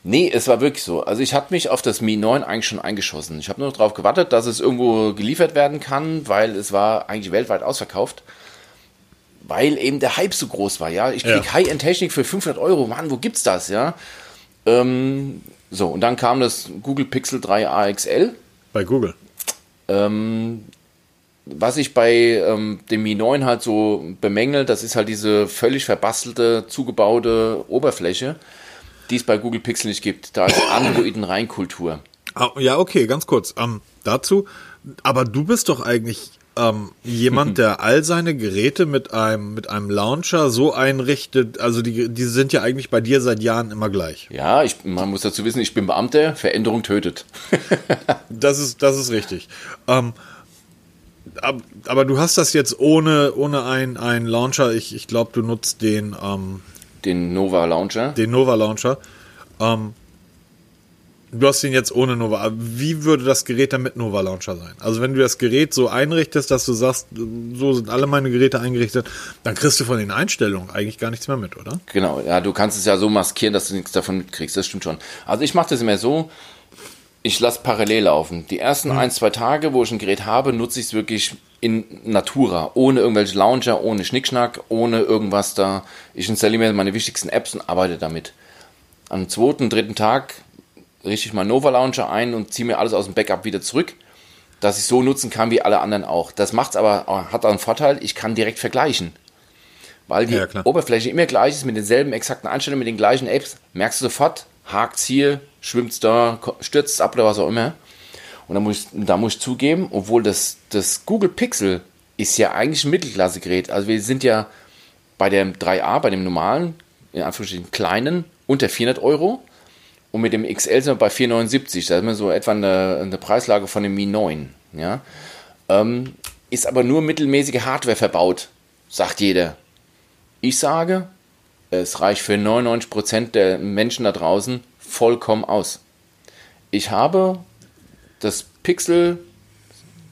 Nee, es war wirklich so. Also ich hatte mich auf das Mi 9 eigentlich schon eingeschossen. Ich habe nur noch darauf gewartet, dass es irgendwo geliefert werden kann, weil es war eigentlich weltweit ausverkauft. Weil eben der Hype so groß war, ja. Ich krieg Ja. High-End-Technik für 500 Euro. Mann, wo gibt's das, ja? Ähm, so, und dann kam das Google Pixel 3 AXL. Bei Google. Ähm, was ich bei ähm, dem Mi 9 halt so bemängel, das ist halt diese völlig verbastelte, zugebaute Oberfläche, die es bei Google Pixel nicht gibt. Da ist Androiden-Reinkultur. Ah, ja, okay, ganz kurz. Ähm, dazu, aber du bist doch eigentlich ähm, jemand, (laughs) der all seine Geräte mit einem, mit einem Launcher so einrichtet, also die, die sind ja eigentlich bei dir seit Jahren immer gleich. Ja, ich, man muss dazu wissen, ich bin Beamter, Veränderung tötet. (laughs) Das ist, das ist richtig. Ähm, ab, aber du hast das jetzt ohne, ohne einen, einen Launcher. Ich, ich glaube, du nutzt den, ähm, Den Nova Launcher. den Nova Launcher. Ähm, du hast den jetzt ohne Nova. Wie würde das Gerät dann mit Nova Launcher sein? Also wenn du das Gerät so einrichtest, dass du sagst, so sind alle meine Geräte eingerichtet, dann kriegst du von den Einstellungen eigentlich gar nichts mehr mit, oder? Genau, ja, du kannst es ja so maskieren, dass du nichts davon mitkriegst. Das stimmt schon. Also ich mache das immer so, ich lasse parallel laufen. Die ersten ein, zwei Tage, wo ich ein Gerät habe, nutze ich es wirklich in Natura, ohne irgendwelche Launcher, ohne Schnickschnack, ohne irgendwas da. Ich installiere mir meine wichtigsten Apps und arbeite damit. Am zweiten, dritten Tag richte ich meinen Nova Launcher ein und ziehe mir alles aus dem Backup wieder zurück, dass ich so nutzen kann wie alle anderen auch. Das macht's aber, hat auch einen Vorteil, ich kann direkt vergleichen. Weil die Ja. Oberfläche immer gleich ist, mit denselben exakten Einstellungen, mit den gleichen Apps, merkst du sofort, hakt's hier, schwimmt's da, ko- stürzt ab oder was auch immer. Und da muss ich, da muss ich zugeben, obwohl das, das Google Pixel ist ja eigentlich ein Mittelklasse-Gerät. Also wir sind ja bei dem 3A, bei dem normalen, in Anführungsstrichen kleinen, unter 400 Euro. Und mit dem XL sind wir bei 479. Da ist wir so etwa eine, eine Preislage von dem Mi 9. Ja? Ähm, ist aber nur mittelmäßige Hardware verbaut, sagt jeder. Ich sage, es reicht für 99% der Menschen da draußen vollkommen aus. Ich habe das Pixel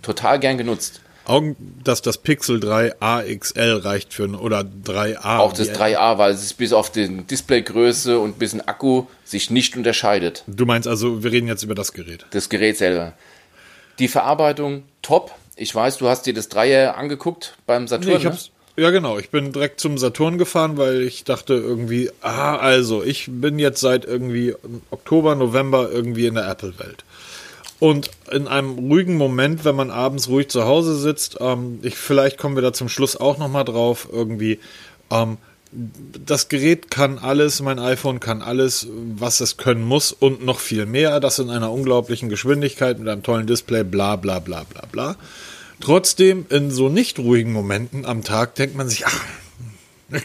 total gern genutzt. Augen, dass das Pixel 3 AXL reicht für ein, oder 3A. Auch das Die- 3A, weil es bis auf die Displaygröße und ein bisschen Akku sich nicht unterscheidet. Du meinst also, wir reden jetzt über das Gerät. Das Gerät selber. Die Verarbeitung top. Ich weiß, du hast dir das Dreier angeguckt beim Saturn. Nee, ich ne? ja, genau. Ich bin direkt zum Saturn gefahren, weil ich dachte irgendwie, ah, also, ich bin jetzt seit irgendwie Oktober, November irgendwie in der Apple-Welt. Und in einem ruhigen Moment, wenn man abends ruhig zu Hause sitzt, ähm, ich, vielleicht kommen wir da zum Schluss auch nochmal drauf, irgendwie, ähm, das Gerät kann alles, mein iPhone kann alles, was es können muss und noch viel mehr. Das in einer unglaublichen Geschwindigkeit mit einem tollen Display, bla bla bla bla bla. Trotzdem, in so nicht ruhigen Momenten am Tag denkt man sich, ach,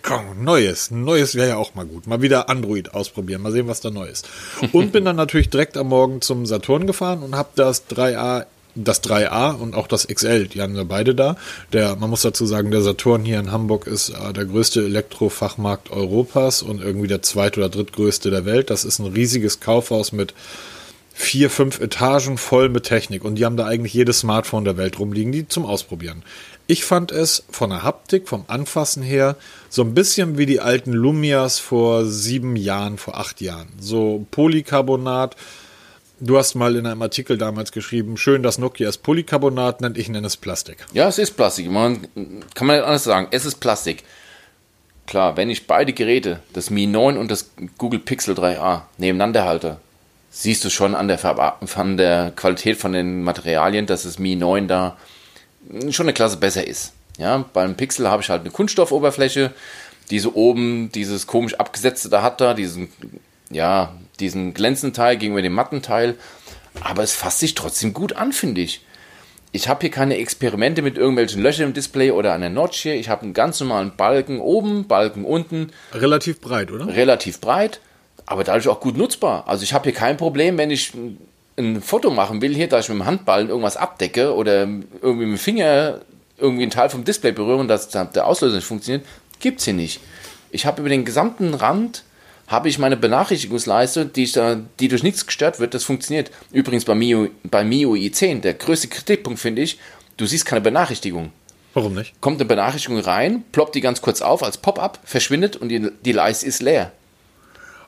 komm, Neues. Neues wäre ja auch mal gut. Mal wieder Android ausprobieren, mal sehen, was da neu ist. Und bin dann natürlich direkt am Morgen zum Saturn gefahren und habe das 3A, das 3A und auch das XL, die haben wir beide da. Der, man muss dazu sagen, der Saturn hier in Hamburg ist äh, der größte Elektrofachmarkt Europas und irgendwie der zweit- oder drittgrößte der Welt. Das ist ein riesiges Kaufhaus mit vier, fünf Etagen voll mit Technik und die haben da eigentlich jedes Smartphone der Welt rumliegen, die zum Ausprobieren. Ich fand es von der Haptik, vom Anfassen her, so ein bisschen wie die alten Lumias vor sieben Jahren, vor acht Jahren. So Polycarbonat. Du hast mal in einem Artikel damals geschrieben, schön, dass Nokia es Polycarbonat nennt, ich nenne es Plastik. Ja, es ist Plastik. Man, kann man nicht anders sagen. Es ist Plastik. Klar, wenn ich beide Geräte, das Mi 9 und das Google Pixel 3a, nebeneinander halte, siehst du schon an der, von der Qualität von den Materialien, dass das Mi 9 da schon eine Klasse besser ist. Ja, beim Pixel habe ich halt eine Kunststoffoberfläche, diese oben, dieses komisch abgesetzte da hat da, diesen, ja, diesen glänzenden Teil gegenüber dem matten Teil. Aber es fasst sich trotzdem gut an, finde ich. Ich habe hier keine Experimente mit irgendwelchen Löchern im Display oder einer Notch hier. Ich habe einen ganz normalen Balken oben, Balken unten, Relativ breit, oder? relativ breit, aber dadurch auch gut nutzbar. Also ich habe hier kein Problem, wenn ich ein Foto machen will, hier, dass ich mit dem Handballen irgendwas abdecke oder irgendwie mit dem Finger irgendwie einen Teil vom Display berühre und dass der Auslöser nicht funktioniert, gibt es hier nicht. Ich habe über den gesamten Rand habe ich meine Benachrichtigungsleiste, die, ich da, die durch nichts gestört wird, das funktioniert. Übrigens bei MIUI, bei MIUI 10, der größte Kritikpunkt finde ich, du siehst keine Benachrichtigung. Warum nicht? Kommt eine Benachrichtigung rein, ploppt die ganz kurz auf als Pop-up, verschwindet und die, die Leiste ist leer.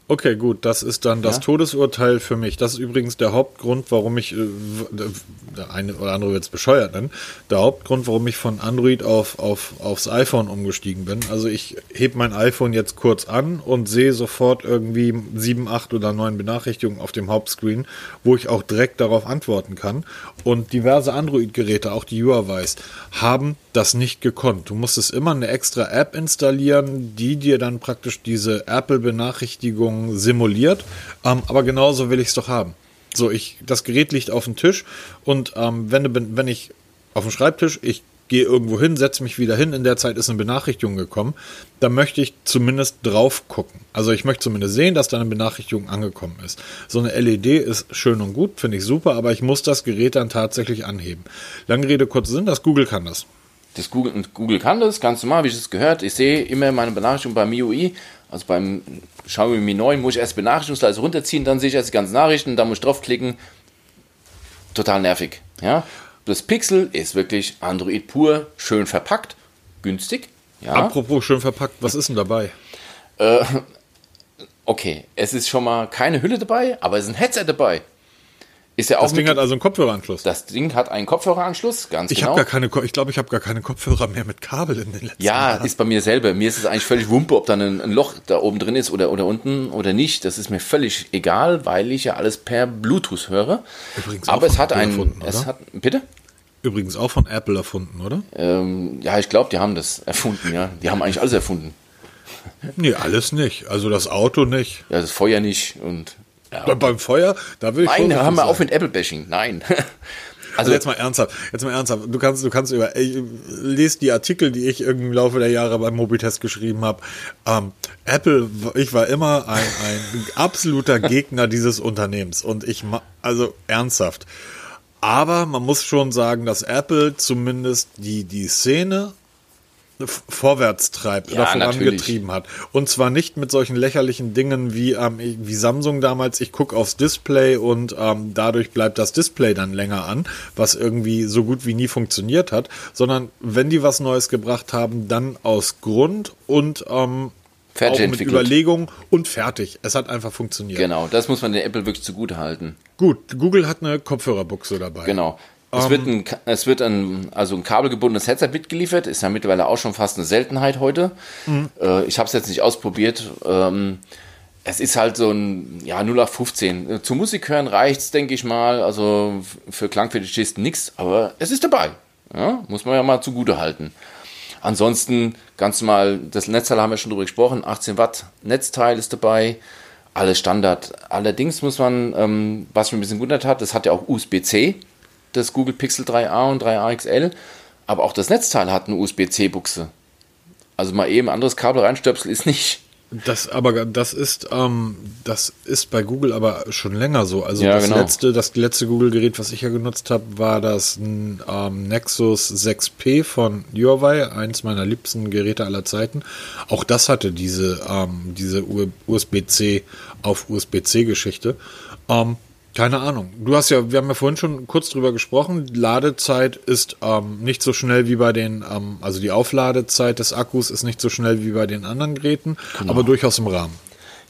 Okay, gut, das ist dann das Ja. Todesurteil für mich. Das ist übrigens der Hauptgrund, warum ich, äh, der eine oder andere wird es bescheuert nennen, der Hauptgrund, warum ich von Android auf, auf, aufs iPhone umgestiegen bin. Also ich heb mein iPhone jetzt kurz an und sehe sofort irgendwie sieben, acht oder neun Benachrichtigungen auf dem Hauptscreen, wo ich auch direkt darauf antworten kann. Und diverse Android-Geräte, auch die Huawei's, haben das nicht gekonnt. Du musstest immer eine extra App installieren, die dir dann praktisch diese Apple-Benachrichtigung simuliert. Ähm, aber genauso will ich es doch haben. So, ich, das Gerät liegt auf dem Tisch und ähm, wenn, wenn ich auf dem Schreibtisch, ich gehe irgendwo hin, setze mich wieder hin, in der Zeit ist eine Benachrichtigung gekommen, dann möchte ich zumindest drauf gucken. Also ich möchte zumindest sehen, dass da eine Benachrichtigung angekommen ist. So eine LED ist schön und gut, finde ich super, aber ich muss das Gerät dann tatsächlich anheben. Lange Rede, kurzer Sinn, das Google kann das. Das Google, und Google kann das ganz normal, wie ich es gehört. Ich sehe immer meine Benachrichtigung beim MIUI, also beim Xiaomi Mi 9 muss ich erst Benachrichtigungsleiste runterziehen, dann sehe ich erst die ganzen Nachrichten, dann muss ich draufklicken. Total nervig. Ja? Das Pixel ist wirklich Android pur, schön verpackt, günstig. Ja? Apropos schön verpackt, was ist denn dabei? (laughs) Okay, es ist schon mal keine Hülle dabei, aber es ist ein Headset dabei. Ist ja auch Das Ding hat also einen Kopfhöreranschluss. das Ding hat einen Kopfhöreranschluss, ganz Ich genau. habe gar keine, ich glaube, ich habe gar keine Kopfhörer mehr mit Kabel in den letzten Ja, Jahren. ist bei mir selber. Mir ist es eigentlich völlig wumpe, ob da ein, ein Loch da oben drin ist oder, oder unten oder nicht. Das ist mir völlig egal, weil ich ja alles per Bluetooth höre. Übrigens auch Aber es von hat Apple einen. erfunden, es oder? hat, bitte? Übrigens auch von Apple erfunden, oder? Ähm, ja, ich glaube, die haben das erfunden, ja. Die haben eigentlich alles erfunden. Nee, alles nicht. Also das Auto nicht. Ja, das Feuer nicht und. Ja. Be- Beim Feuer, da will ich Nein, hör mal auf mit Apple-Bashing. Nein. Also jetzt mal ernsthaft, jetzt mal ernsthaft. Du kannst, du kannst über, ich, lest die Artikel, die ich irgendwie im Laufe der Jahre beim Mobitest geschrieben habe. Ähm, Apple, ich war immer ein, ein (laughs) absoluter Gegner dieses Unternehmens und ich, also ernsthaft. Aber man muss schon sagen, dass Apple zumindest die, die Szene vorwärts treibt Ja, oder vorangetrieben hat. Und zwar nicht mit solchen lächerlichen Dingen wie, ähm, wie Samsung damals, ich gucke aufs Display und ähm, dadurch bleibt das Display dann länger an, was irgendwie so gut wie nie funktioniert hat, sondern wenn die was Neues gebracht haben, dann aus Grund und ähm, Fertig auch mit entwickelt. Überlegung und fertig. Es hat einfach funktioniert. genau, das muss man der Apple wirklich zugute halten. Gut, Google hat eine Kopfhörerbuchse dabei. Genau. Es Ähm, wird, ein, Ka- es wird ein, also ein kabelgebundenes Headset mitgeliefert, ist ja mittlerweile auch schon fast eine Seltenheit heute. Mhm. Äh, ich habe es jetzt nicht ausprobiert. Ähm, es ist halt so ein ja, 0 auf 15. Äh, Zu Musik hören reicht's, denke ich mal. Also für Klangfetischisten nichts, aber es ist dabei. Ja, muss man ja mal zugute halten. Ansonsten ganz normal, das Netzteil haben wir schon drüber gesprochen, 18 Watt Netzteil ist dabei, alles Standard. Allerdings muss man, ähm, was mich ein bisschen gewundert hat, das hat ja auch USB-C, das Google Pixel 3a und 3a XL, aber auch das Netzteil hat eine USB-C-Buchse. Also mal eben anderes Kabel reinstöpseln ist nicht. Das aber das ist ähm, das ist bei Google aber schon länger so. Also Ja, das genau. letzte das letzte Google Gerät, was ich ja genutzt habe, war das ähm, Nexus 6P von Huawei, eins meiner liebsten Geräte aller Zeiten. Auch das hatte diese ähm, diese USB-C auf USB-C Geschichte. Keine Ahnung. Du hast ja, wir haben ja vorhin schon kurz drüber gesprochen. Ladezeit ist ähm, nicht so schnell wie bei den, ähm, also die Aufladezeit des Akkus ist nicht so schnell wie bei den anderen Geräten, aber durchaus im Rahmen.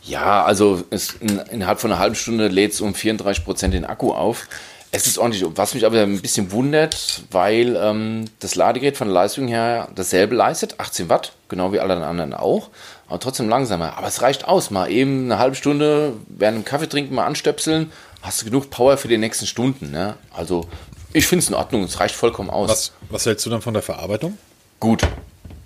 Ja, also es, in, innerhalb von einer halben Stunde lädt es um 34 Prozent den Akku auf. Es ist ordentlich, was mich aber ein bisschen wundert, weil ähm, das Ladegerät von der Leistung her dasselbe leistet, 18 Watt, genau wie alle anderen auch, aber trotzdem langsamer. Aber es reicht aus, mal eben eine halbe Stunde während dem Kaffee trinken mal anstöpseln, hast du genug Power für die nächsten Stunden. Ne? Also ich finde es in Ordnung, es reicht vollkommen aus. Was, was hältst du dann von der Verarbeitung? Gut,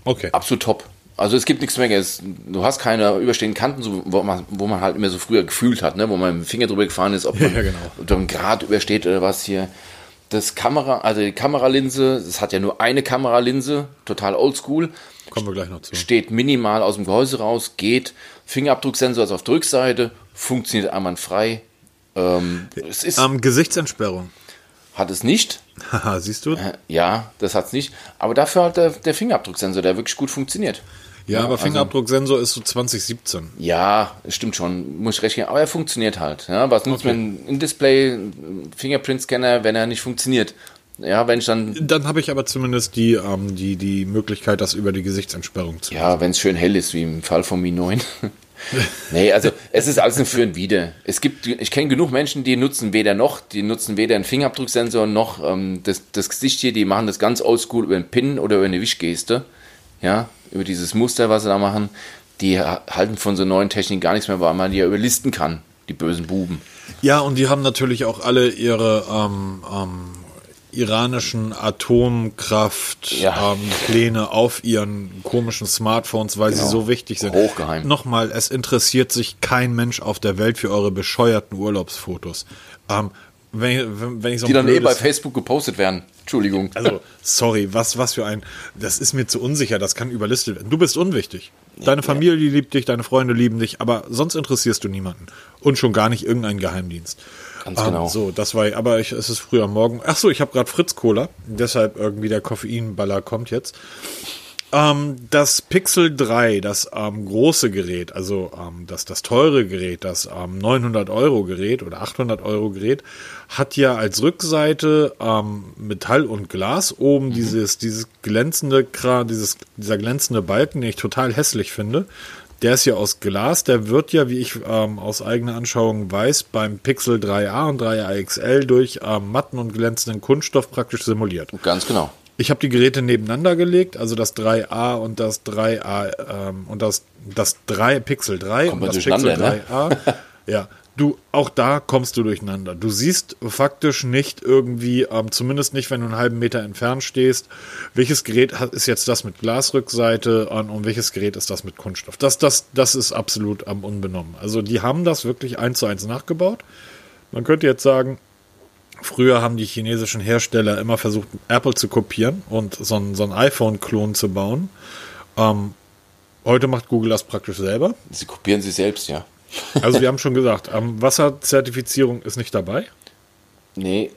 Okay. absolut top. Also es gibt nichts mehr. Es, du hast keine überstehenden Kanten, so, wo, man, wo man halt immer so früher gefühlt hat, ne? wo man mit dem Finger drüber gefahren ist, ob (laughs) man Ja, genau. unter einem Grad übersteht oder was hier. Das Kamera, also die Kameralinse, es hat ja nur eine Kameralinse, total oldschool, Kommen wir gleich noch zu. steht minimal aus dem Gehäuse raus, geht, Fingerabdrucksensor ist auf der Rückseite, funktioniert einwandfrei. Ähm, es ist, Ähm, Gesichtsentsperrung. hat es nicht. Haha, siehst du? Äh, Ja, das hat es nicht. Aber dafür hat der, der Fingerabdrucksensor, der wirklich gut funktioniert. Ja, aber also- Fingerabdrucksensor ist so 2017. Ja, das stimmt schon, muss ich recht geben. Aber er funktioniert halt. Ja, was nutzt mir ein ein Display, Fingerprint-Scanner, wenn er nicht funktioniert? Ja, wenn ich dann, Dann habe ich aber zumindest die, ähm, die, die Möglichkeit, das über die Gesichtsentsperrung zu ja, wenn es schön hell ist, wie im Fall von Mi 9. (laughs) nee, also es ist alles ein Für und Wider. Es gibt, ich kenne genug Menschen, die nutzen weder noch, die nutzen weder einen Fingerabdrucksensor noch ähm, das, das Gesicht hier, die machen das ganz oldschool über einen Pin oder über eine Wischgeste. Ja, über dieses Muster, was sie da machen. Die ha- halten von so neuen Techniken gar nichts mehr, weil man die ja überlisten kann, die bösen Buben. Ja, und die haben natürlich auch alle ihre ähm, ähm, iranischen Atomkraftpläne Ja. ähm, auf ihren komischen Smartphones, weil sie Genau. so wichtig sind. Hochgeheim. Nochmal, es interessiert sich kein Mensch auf der Welt für eure bescheuerten Urlaubsfotos. Ähm, wenn, wenn, wenn so Die dann eh bei Facebook gepostet werden. Entschuldigung. Also, sorry, was, was für ein. Das ist mir zu unsicher, das kann überlistet werden. Du bist unwichtig. Deine Familie liebt dich, deine Freunde lieben dich, aber sonst interessierst du niemanden. Und schon gar nicht irgendeinen Geheimdienst. Ganz Ähm, genau. so, das war, aber ich, es ist früh am Morgen. Ach so, ich habe gerade Fritz Cola, deshalb irgendwie der Koffeinballer kommt jetzt. Ähm, das Pixel 3, das ähm, große Gerät, also ähm, das, das teure Gerät, das ähm, 900 Euro Gerät oder 800 Euro Gerät, hat ja als Rückseite ähm, Metall und Glas oben dieses, dieses glänzende, dieses, dieser glänzende Balken, den ich total hässlich finde. Der ist ja aus Glas, der wird ja, wie ich ähm, aus eigener Anschauung weiß, beim Pixel 3a und 3a XL durch ähm, matten und glänzenden Kunststoff praktisch simuliert. Ganz genau. Ich habe die Geräte nebeneinander gelegt, also das 3a und das 3a ähm, und das, das 3 Pixel 3 Kommt und das Pixel durcheinander, ne? 3a. (laughs) ja, du, auch da kommst du durcheinander. Du siehst faktisch nicht irgendwie, ähm, zumindest nicht, wenn du einen halben Meter entfernt stehst, welches Gerät ist jetzt das mit Glasrückseite und, und welches Gerät ist das mit Kunststoff. Das, das, das ist absolut am unbenommen. Also die haben das wirklich eins zu eins nachgebaut. Man könnte jetzt sagen, Früher haben die chinesischen Hersteller immer versucht, Apple zu kopieren und so ein, so ein iPhone-Klon zu bauen. Ähm, heute macht Google das praktisch selber. Sie kopieren sich selbst, ja. Also wir haben schon gesagt, ähm, Wasserzertifizierung ist nicht dabei. Nee,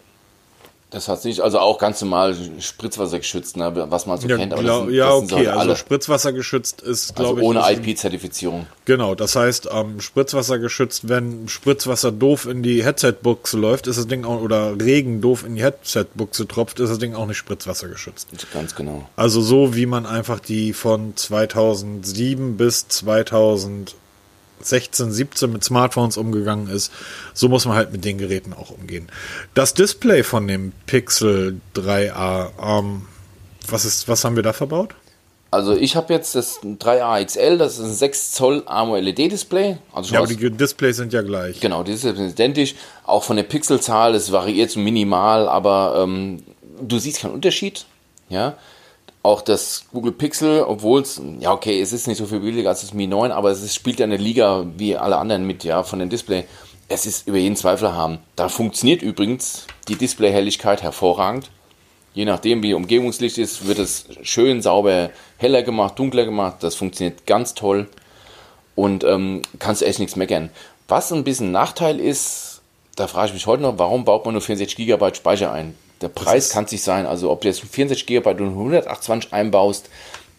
das hat's nicht. Also auch ganz normal Spritzwasser geschützt, ne, was man so Ja, kennt. Aber glaub, das sind, ja das okay, halt also alle. Spritzwasser geschützt ist, Also glaube ich. ohne IP-Zertifizierung. Genau, das heißt, ähm, Spritzwasser geschützt, wenn Spritzwasser doof in die Headset-Buchse läuft, ist das Ding auch, oder Regen doof in die Headset-Buchse tropft, ist das Ding auch nicht Spritzwasser geschützt. Ganz genau. Also so wie man einfach die von 2007 bis 2016, 17 mit Smartphones umgegangen ist, so muss man halt mit den Geräten auch umgehen. Das Display von dem Pixel 3a, ähm, was ist, was haben wir da verbaut? Also ich habe jetzt das 3A XL, das ist ein 6 Zoll AMOLED-Display. Also Ja, aber die Displays sind ja gleich. Genau, die ist identisch. Auch von der Pixelzahl, es variiert minimal, aber ähm, du siehst keinen Unterschied. Ja. Auch das Google Pixel, obwohl es, ja okay, es ist nicht so viel billiger als das Mi 9, aber es ist, spielt ja eine Liga wie alle anderen mit, ja, von dem Display. Es ist über jeden Zweifel haben. Da funktioniert übrigens die Displayhelligkeit hervorragend. Je nachdem, wie Umgebungslicht ist, wird es schön sauber heller gemacht, dunkler gemacht. Das funktioniert ganz toll und ähm, kannst echt nichts meckern. Was ein bisschen Nachteil ist, da frage ich mich heute noch, warum baut man nur 64 GB Speicher ein? Der Preis kann es nicht sein. Also ob du jetzt 64 GB und 128 einbaust,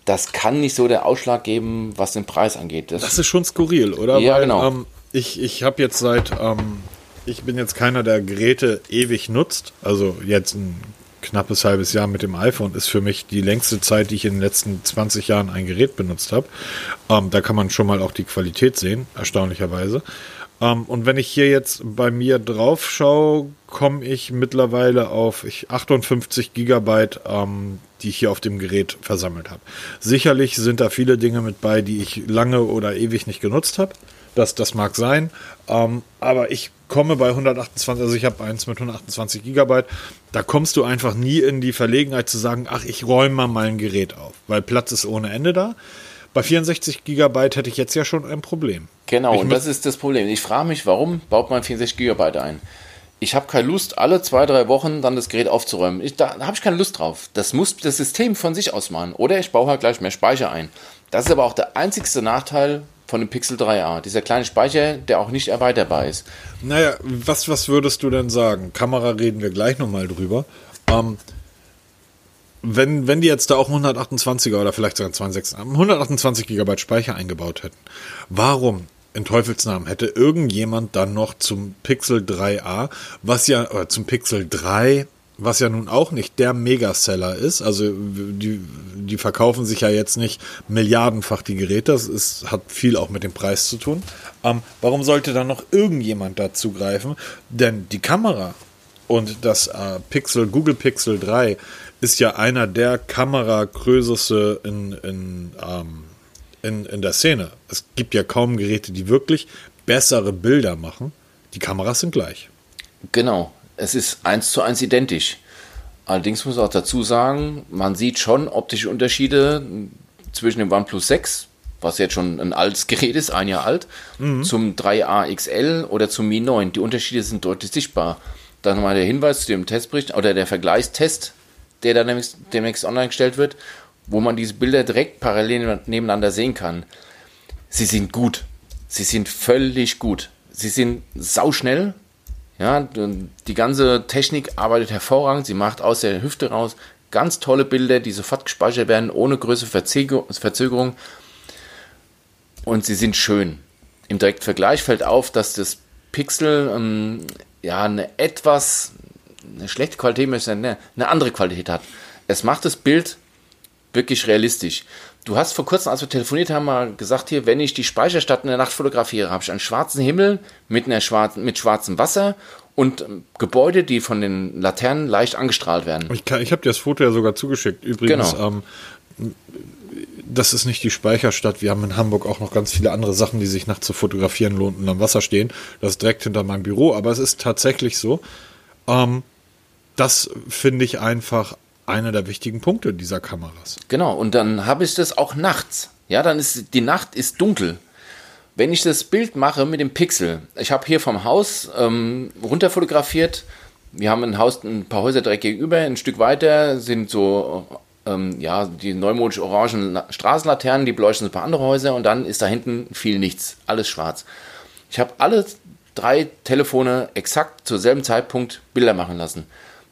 das kann nicht so der Ausschlag geben, was den Preis angeht. Das, Das ist schon skurril, oder? Ja, Weil, genau. Ähm, ich ich habe jetzt seit, ähm, ich bin jetzt keiner, der Geräte ewig nutzt. Also jetzt ein knappes halbes Jahr mit dem iPhone ist für mich die längste Zeit, die ich in den letzten 20 Jahren ein Gerät benutzt habe. Ähm, da kann man schon mal auch die Qualität sehen, erstaunlicherweise. Ähm, und wenn ich hier jetzt bei mir drauf schaue, komme ich mittlerweile auf ich, 58 Gigabyte, ähm, die ich hier auf dem Gerät versammelt habe. Sicherlich sind da viele Dinge mit bei, die ich lange oder ewig nicht genutzt habe. Das, das mag sein. Ähm, aber ich komme bei 128, also ich habe eins mit 128 Gigabyte. Da kommst du einfach nie in die Verlegenheit zu sagen, ach, ich räume mal mein Gerät auf, weil Platz ist ohne Ende da. Bei 64 Gigabyte hätte ich jetzt ja schon ein Problem. Genau, Ich und das ist das Problem. Ich frage mich, warum baut man 64 GB ein? Ich habe keine Lust, alle zwei, drei Wochen dann das Gerät aufzuräumen. Ich, da habe ich keine Lust drauf. Das muss das System von sich aus machen. Oder ich baue halt gleich mehr Speicher ein. Das ist aber auch der einzigste Nachteil von dem Pixel 3a. Dieser kleine Speicher, der auch nicht erweiterbar ist. Naja, was, was würdest du denn sagen? Kamera reden wir gleich nochmal drüber. Ähm, wenn, wenn die jetzt da auch 128er oder vielleicht sogar 26, 128 GB Speicher eingebaut hätten, warum in Teufelsnamen hätte irgendjemand dann noch zum Pixel 3a, was ja, oder zum Pixel 3, was ja nun auch nicht der Megaseller ist, also die, die verkaufen sich ja jetzt nicht milliardenfach die Geräte, das ist, hat viel auch mit dem Preis zu tun. Ähm, warum sollte dann noch irgendjemand da zugreifen? Denn die Kamera und das äh, Pixel, Google Pixel 3 ist ja einer der Kameragrößeste in, in, ähm, in, in der Szene. Es gibt ja kaum Geräte, die wirklich bessere Bilder machen. Die Kameras sind gleich. Genau, es ist eins zu eins identisch. Allerdings muss ich auch dazu sagen, man sieht schon optische Unterschiede zwischen dem OnePlus 6, was jetzt schon ein altes Gerät ist, ein Jahr alt, mhm. zum 3A XL oder zum Mi 9. Die Unterschiede sind deutlich sichtbar. Dann mal der Hinweis zu dem Testbericht oder der Vergleichstest, der dann demnächst, demnächst online gestellt wird, wo man diese Bilder direkt parallel nebeneinander sehen kann. Sie sind gut. Sie sind völlig gut. Sie sind sauschnell, ja, die ganze Technik arbeitet hervorragend. Sie macht aus der Hüfte raus ganz tolle Bilder, die sofort gespeichert werden, ohne größere Verzögerung. Und sie sind schön. Im direkten Vergleich fällt auf, dass das Pixel ähm, ja eine etwas eine schlechte Qualität, eine, eine andere Qualität hat. Es macht das Bild wirklich realistisch. Du hast vor kurzem, als wir telefoniert haben, mal gesagt hier, wenn ich die Speicherstadt in der Nacht fotografiere, habe ich einen schwarzen Himmel mit, einer schwarzen, mit schwarzem Wasser und ähm, Gebäude, die von den Laternen leicht angestrahlt werden. Ich, ich habe dir das Foto ja sogar zugeschickt. Übrigens, genau. ähm, das ist nicht die Speicherstadt. Wir haben in Hamburg auch noch ganz viele andere Sachen, die sich nachts zu fotografieren lohnt und am Wasser stehen. Das ist direkt hinter meinem Büro. Aber es ist tatsächlich so. Ähm, das finde ich einfach einer der wichtigen Punkte dieser Kameras. Genau, und dann habe ich das auch nachts. Ja, dann ist die Nacht ist dunkel. Wenn ich das Bild mache mit dem Pixel, ich habe hier vom Haus ähm, runter fotografiert. Wir haben ein Haus, ein paar Häuser direkt gegenüber. Ein Stück weiter sind so ähm, ja die neumodisch orangen Straßenlaternen, die beleuchten ein paar andere Häuser und dann ist da hinten viel nichts, alles schwarz. Ich habe alle drei Telefone exakt zur selben Zeitpunkt Bilder machen lassen.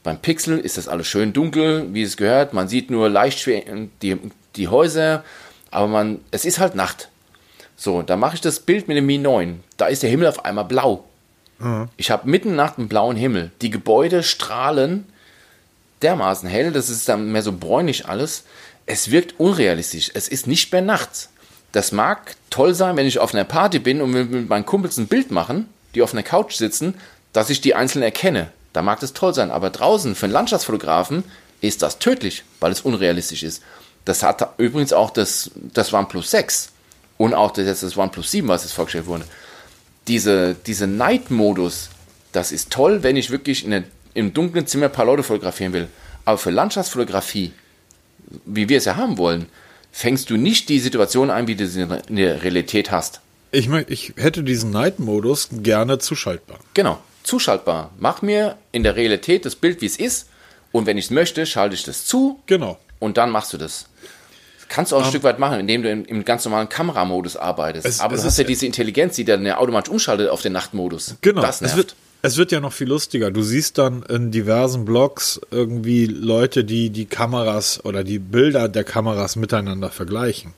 Beim Pixel ist das alles schön dunkel, wie es gehört. Man sieht nur leicht schwer die, die Häuser, aber man, es ist halt Nacht. So, da mache ich das Bild mit dem Mi 9. Da ist der Himmel auf einmal blau. Mhm. Ich habe mitten Nacht einen blauen Himmel. Die Gebäude strahlen dermaßen hell, das ist dann mehr so bräunlich alles. Es wirkt unrealistisch. Es ist nicht mehr nachts. Das mag toll sein, wenn ich auf einer Party bin und mit meinen Kumpels ein Bild machen, die auf einer Couch sitzen, dass ich die einzeln erkenne. Da mag das toll sein, aber draußen für einen Landschaftsfotografen ist das tödlich, weil es unrealistisch ist. Das hat übrigens auch das, das OnePlus 6 und auch das, das OnePlus 7, was jetzt vorgestellt wurde. Diese, diese Night-Modus, das ist toll, wenn ich wirklich in eine, im dunklen Zimmer ein paar Leute fotografieren will. Aber für Landschaftsfotografie, wie wir es ja haben wollen, fängst du nicht die Situation ein, wie du sie in der Realität hast. Ich, ich hätte diesen Night-Modus gerne zuschaltbar. Genau zuschaltbar. Mach mir in der Realität das Bild, wie es ist. Und wenn ich es möchte, schalte ich das zu. Genau. Und dann machst du das. Kannst du auch ein um, Stück weit machen, indem du im, im ganz normalen Kameramodus arbeitest. Es, Aber es du hast ja diese Intelligenz, die dann ja automatisch umschaltet auf den Nachtmodus. Genau. Das nervt. Es wird, es wird ja noch viel lustiger. Du siehst dann in diversen Blogs irgendwie Leute, die die Kameras oder die Bilder der Kameras miteinander vergleichen.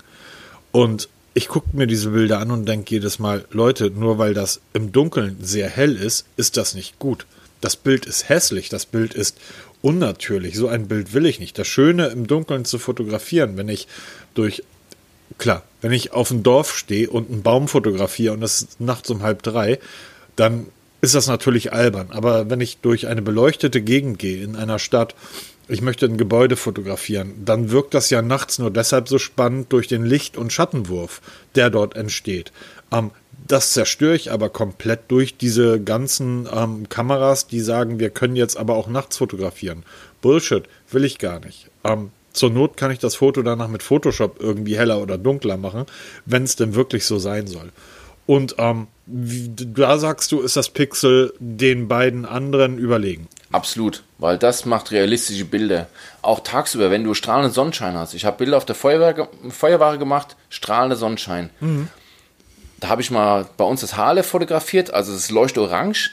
Und ich gucke mir diese Bilder an und denke jedes Mal, Leute, nur weil das im Dunkeln sehr hell ist, ist das nicht gut. Das Bild ist hässlich, das Bild ist unnatürlich. So ein Bild will ich nicht. Das Schöne im Dunkeln zu fotografieren, wenn ich durch, klar, wenn ich auf dem Dorf stehe und einen Baum fotografiere und es ist nachts um halb drei, dann ist das natürlich albern. Aber wenn ich durch eine beleuchtete Gegend gehe in einer Stadt ich möchte ein Gebäude fotografieren, dann wirkt das ja nachts nur deshalb so spannend durch den Licht- und Schattenwurf, der dort entsteht. Ähm, das zerstöre ich aber komplett durch diese ganzen ähm, Kameras, die sagen, wir können jetzt aber auch nachts fotografieren. Bullshit, will ich gar nicht. Ähm, zur Not kann ich das Foto danach mit Photoshop irgendwie heller oder dunkler machen, wenn es denn wirklich so sein soll. Und ähm, da sagst du, ist das Pixel den beiden anderen überlegen. Absolut, weil das macht realistische Bilder. Auch tagsüber, wenn du strahlenden Sonnenschein hast. Ich habe Bilder auf der Feuerwehr, Feuerware gemacht, strahlender Sonnenschein. Mhm. da habe ich mal bei uns das Haarle fotografiert, also es leuchtet orange.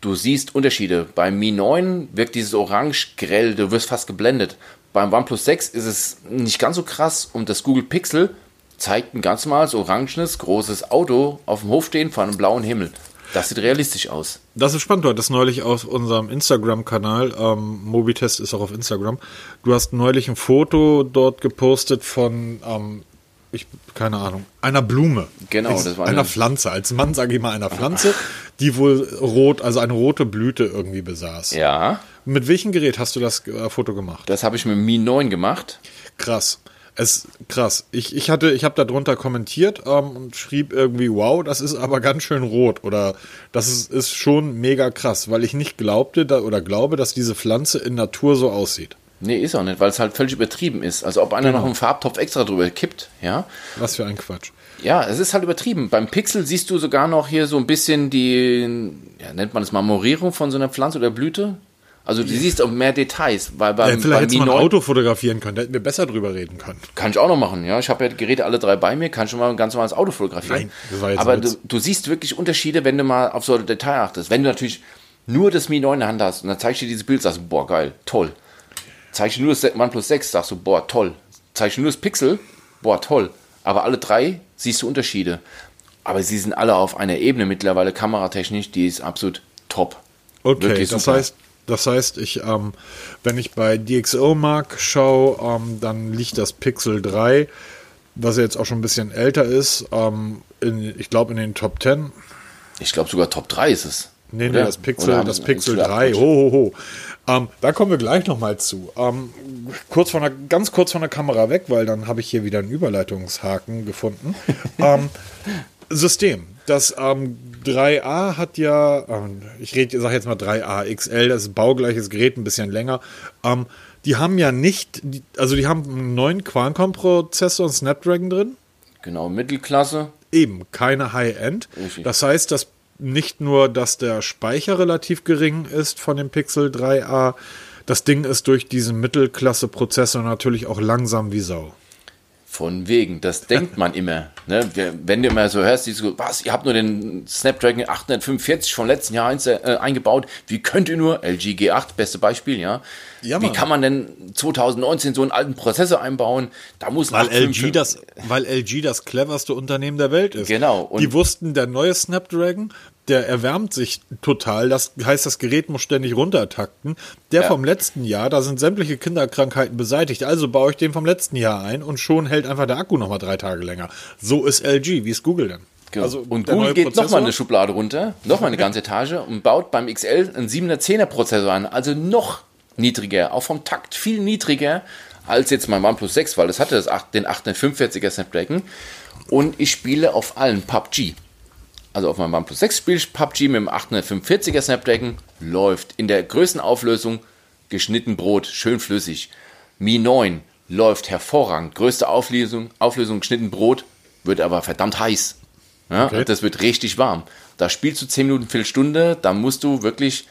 Du siehst Unterschiede. Beim Mi 9 wirkt dieses Orange grell, du wirst fast geblendet. Beim OnePlus 6 ist es nicht ganz so krass und das Google Pixel zeigt ein ganz normales orangenes, großes Auto auf dem Hof stehen vor einem blauen Himmel. Das sieht realistisch aus. Das ist spannend. Du hattest neulich auf unserem Instagram-Kanal, ähm, Mobitest ist auch auf Instagram, du hast neulich ein Foto dort gepostet von, ähm, ich, keine Ahnung, einer Blume. Genau, das war eine, einer Pflanze. Als Mann sage ich mal einer Pflanze, die wohl rot, also eine rote Blüte irgendwie besaß. Ja. Mit welchem Gerät hast du das äh, Foto gemacht? Das habe ich mit dem Mi 9 gemacht. Krass. Es krass. Ich, ich hatte, ich habe darunter kommentiert ähm, und schrieb irgendwie, wow, das ist aber ganz schön rot oder das ist, ist schon mega krass, weil ich nicht glaubte da, oder glaube, dass diese Pflanze in Natur so aussieht. Nee, ist auch nicht, weil es halt völlig übertrieben ist. Also ob einer genau. noch einen Farbtopf extra drüber kippt, ja. Was für ein Quatsch. Ja, es ist halt übertrieben. Beim Pixel siehst du sogar noch hier so ein bisschen die, ja, nennt man das Marmorierung von so einer Pflanze oder Blüte. Also du siehst auch mehr Details, weil beim, ja, vielleicht hätte man ein Auto fotografieren können, da hätten wir besser drüber reden können. Kann ich auch noch machen, ja. Ich habe ja Geräte alle drei bei mir, kann schon mal ein ganz normales Auto fotografieren. Nein, das war jetzt Aber du, du, siehst wirklich Unterschiede, wenn du mal auf so ein Detail achtest. Wenn du natürlich nur das Mi 9 in der Hand hast und dann zeigst du dir dieses Bild, sagst du, boah, geil, toll. Zeigst du nur das OnePlus 6, sagst du, boah, toll. Zeigst du nur das Pixel, boah, toll. Aber alle drei siehst du Unterschiede. Aber sie sind alle auf einer Ebene mittlerweile kameratechnisch, die ist absolut top. Okay, Wirklich das super. heißt, das heißt, ich, ähm, wenn ich bei DxO Mark schaue, ähm, dann liegt das Pixel 3, was jetzt auch schon ein bisschen älter ist, ähm, in, ich glaube in den Top 10. Ich glaube sogar Top 3 ist es. Nee, nee, das Pixel, das Pixel 3. Ho, ho, ho. Ähm, da kommen wir gleich nochmal zu. Ähm, kurz von der, ganz kurz von der Kamera weg, weil dann habe ich hier wieder einen Überleitungshaken gefunden. (laughs) ähm, System. Das ähm, 3A hat ja, ähm, ich rede, sage jetzt mal 3A XL, das ist ein baugleiches Gerät, ein bisschen länger. Ähm, die haben ja nicht, also die haben einen neuen Qualcomm-Prozessor und Snapdragon drin. Genau, Mittelklasse. Eben, keine High-End. Das heißt, dass nicht nur, dass der Speicher relativ gering ist von dem Pixel 3a, das Ding ist durch diesen Mittelklasse-Prozessor natürlich auch langsam wie Sau. Von wegen, das denkt man immer. Ne? Wenn du immer so hörst, die so, was, ihr habt nur den Snapdragon 845 vom letzten Jahr äh, eingebaut, wie könnt ihr nur, LG G8, beste Beispiel, ja. ja wie kann man denn 2019 so einen alten Prozessor einbauen? Da muss weil LG das, Weil LG das cleverste Unternehmen der Welt ist. Genau. Und die wussten, der neue Snapdragon der erwärmt sich total. Das heißt, das Gerät muss ständig runtertakten. Der ja. vom letzten Jahr, da sind sämtliche Kinderkrankheiten beseitigt. Also baue ich den vom letzten Jahr ein und schon hält einfach der Akku nochmal drei Tage länger. So ist LG. Wie ist Google denn? Genau. Also und Google geht nochmal eine Schublade runter, nochmal eine (laughs) ganze Etage und baut beim XL einen 710er Prozessor an. Also noch niedriger, auch vom Takt viel niedriger als jetzt mein OnePlus 6, weil das hatte das 8, den 845er Snapdragon. Und ich spiele auf allen PUBG also auf meinem OnePlus 6 spiele ich PUBG mit dem 845er Snapdragon, läuft in der größten Auflösung, geschnitten Brot, schön flüssig. Mi 9 läuft hervorragend, größte Auflösung, Auflösung geschnitten Brot, wird aber verdammt heiß. Ja, okay. Das wird richtig warm. Da spielst du 10 Minuten, Viertelstunde, da musst du wirklich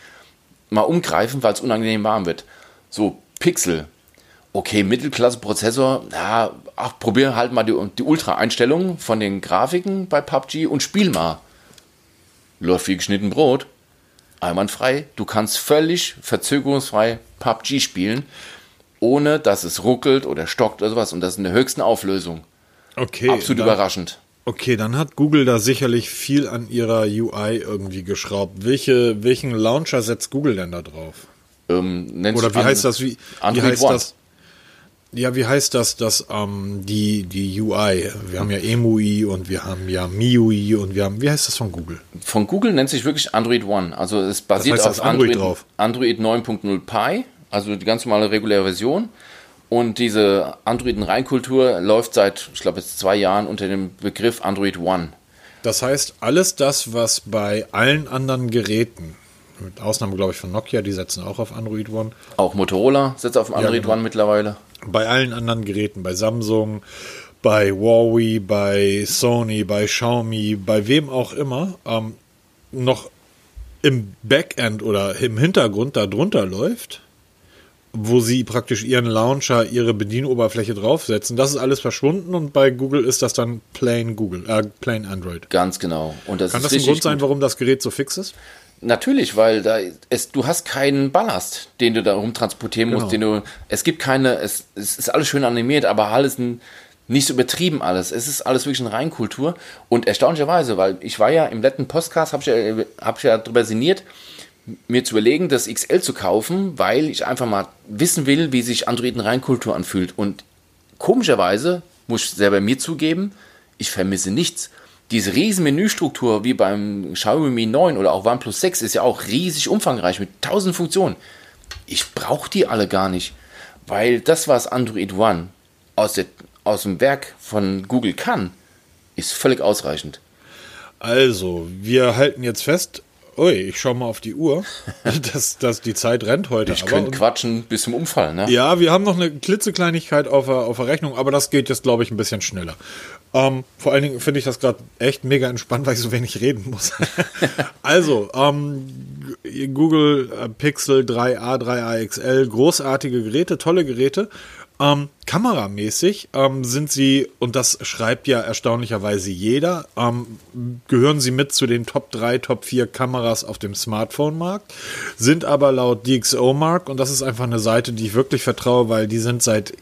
mal umgreifen, weil es unangenehm warm wird. So, Pixel. Okay, Mittelklasse-Prozessor, ja, ach, probier halt mal die, die Ultra-Einstellungen von den Grafiken bei PUBG und spiel mal läuft wie geschnitten Brot. Einwandfrei. Du kannst völlig verzögerungsfrei PUBG spielen, ohne dass es ruckelt oder stockt oder sowas. Und das in der höchsten Auflösung. Okay. Absolut dann, überraschend. Okay, dann hat Google da sicherlich viel an ihrer UI irgendwie geschraubt. Welche, welchen Launcher setzt Google denn da drauf? Ähm, Oder wie heißt das? Wie, wie heißt One. das? Ja, wie heißt das, dass ähm, die, die UI, wir haben ja EMUI und wir haben ja MIUI und wir haben, wie heißt das von Google? Von Google nennt sich wirklich Android One. Also es basiert das heißt, auf Android, Android, Android 9.0 Pi, also die ganz normale reguläre Version. Und diese Android-Reinkultur läuft seit, ich glaube, jetzt zwei Jahren unter dem Begriff Android One. Das heißt, alles das, was bei allen anderen Geräten, mit Ausnahme, glaube ich, von Nokia, die setzen auch auf Android One. Auch Motorola setzt auf Android ja, genau. One mittlerweile bei allen anderen Geräten, bei Samsung, bei Huawei, bei Sony, bei Xiaomi, bei wem auch immer, ähm, noch im Backend oder im Hintergrund darunter läuft wo sie praktisch ihren Launcher, ihre Bedienoberfläche draufsetzen. Das ist alles verschwunden und bei Google ist das dann plain Google, äh, plain Android. Ganz genau. Und das Kann das ein Grund sein, warum das Gerät so fix ist? Natürlich, weil da es, du hast keinen Ballast, den du da rumtransportieren musst, genau. den du. Es gibt keine, es, es ist alles schön animiert, aber alles ein, nicht so übertrieben alles. Es ist alles wirklich eine Reinkultur. Und erstaunlicherweise, weil ich war ja im letzten Podcast, habe ich, ja, hab ich ja darüber sinniert, mir zu überlegen, das XL zu kaufen, weil ich einfach mal wissen will, wie sich Android in Reinkultur anfühlt. Und komischerweise, muss ich selber mir zugeben, ich vermisse nichts diese riesen Menüstruktur wie beim Xiaomi Mi 9 oder auch OnePlus 6 ist ja auch riesig umfangreich mit tausend Funktionen. Ich brauche die alle gar nicht, weil das, was Android One aus, der, aus dem Werk von Google kann, ist völlig ausreichend. Also, wir halten jetzt fest, Ui, ich schau mal auf die Uhr, (laughs) dass, dass die Zeit rennt heute. Ich könnte quatschen bis zum Umfall, ne? Ja, wir haben noch eine klitzekleinigkeit auf der, auf der Rechnung, aber das geht jetzt, glaube ich, ein bisschen schneller. Ähm, vor allen Dingen finde ich das gerade echt mega entspannt, weil ich so wenig reden muss. (laughs) also, ähm, Google äh, Pixel 3a, 3a XL, großartige Geräte, tolle Geräte. Ähm, kameramäßig ähm, sind sie, und das schreibt ja erstaunlicherweise jeder, ähm, gehören sie mit zu den Top 3, Top 4 Kameras auf dem Smartphone-Markt, sind aber laut DxO-Mark, und das ist einfach eine Seite, die ich wirklich vertraue, weil die sind seit,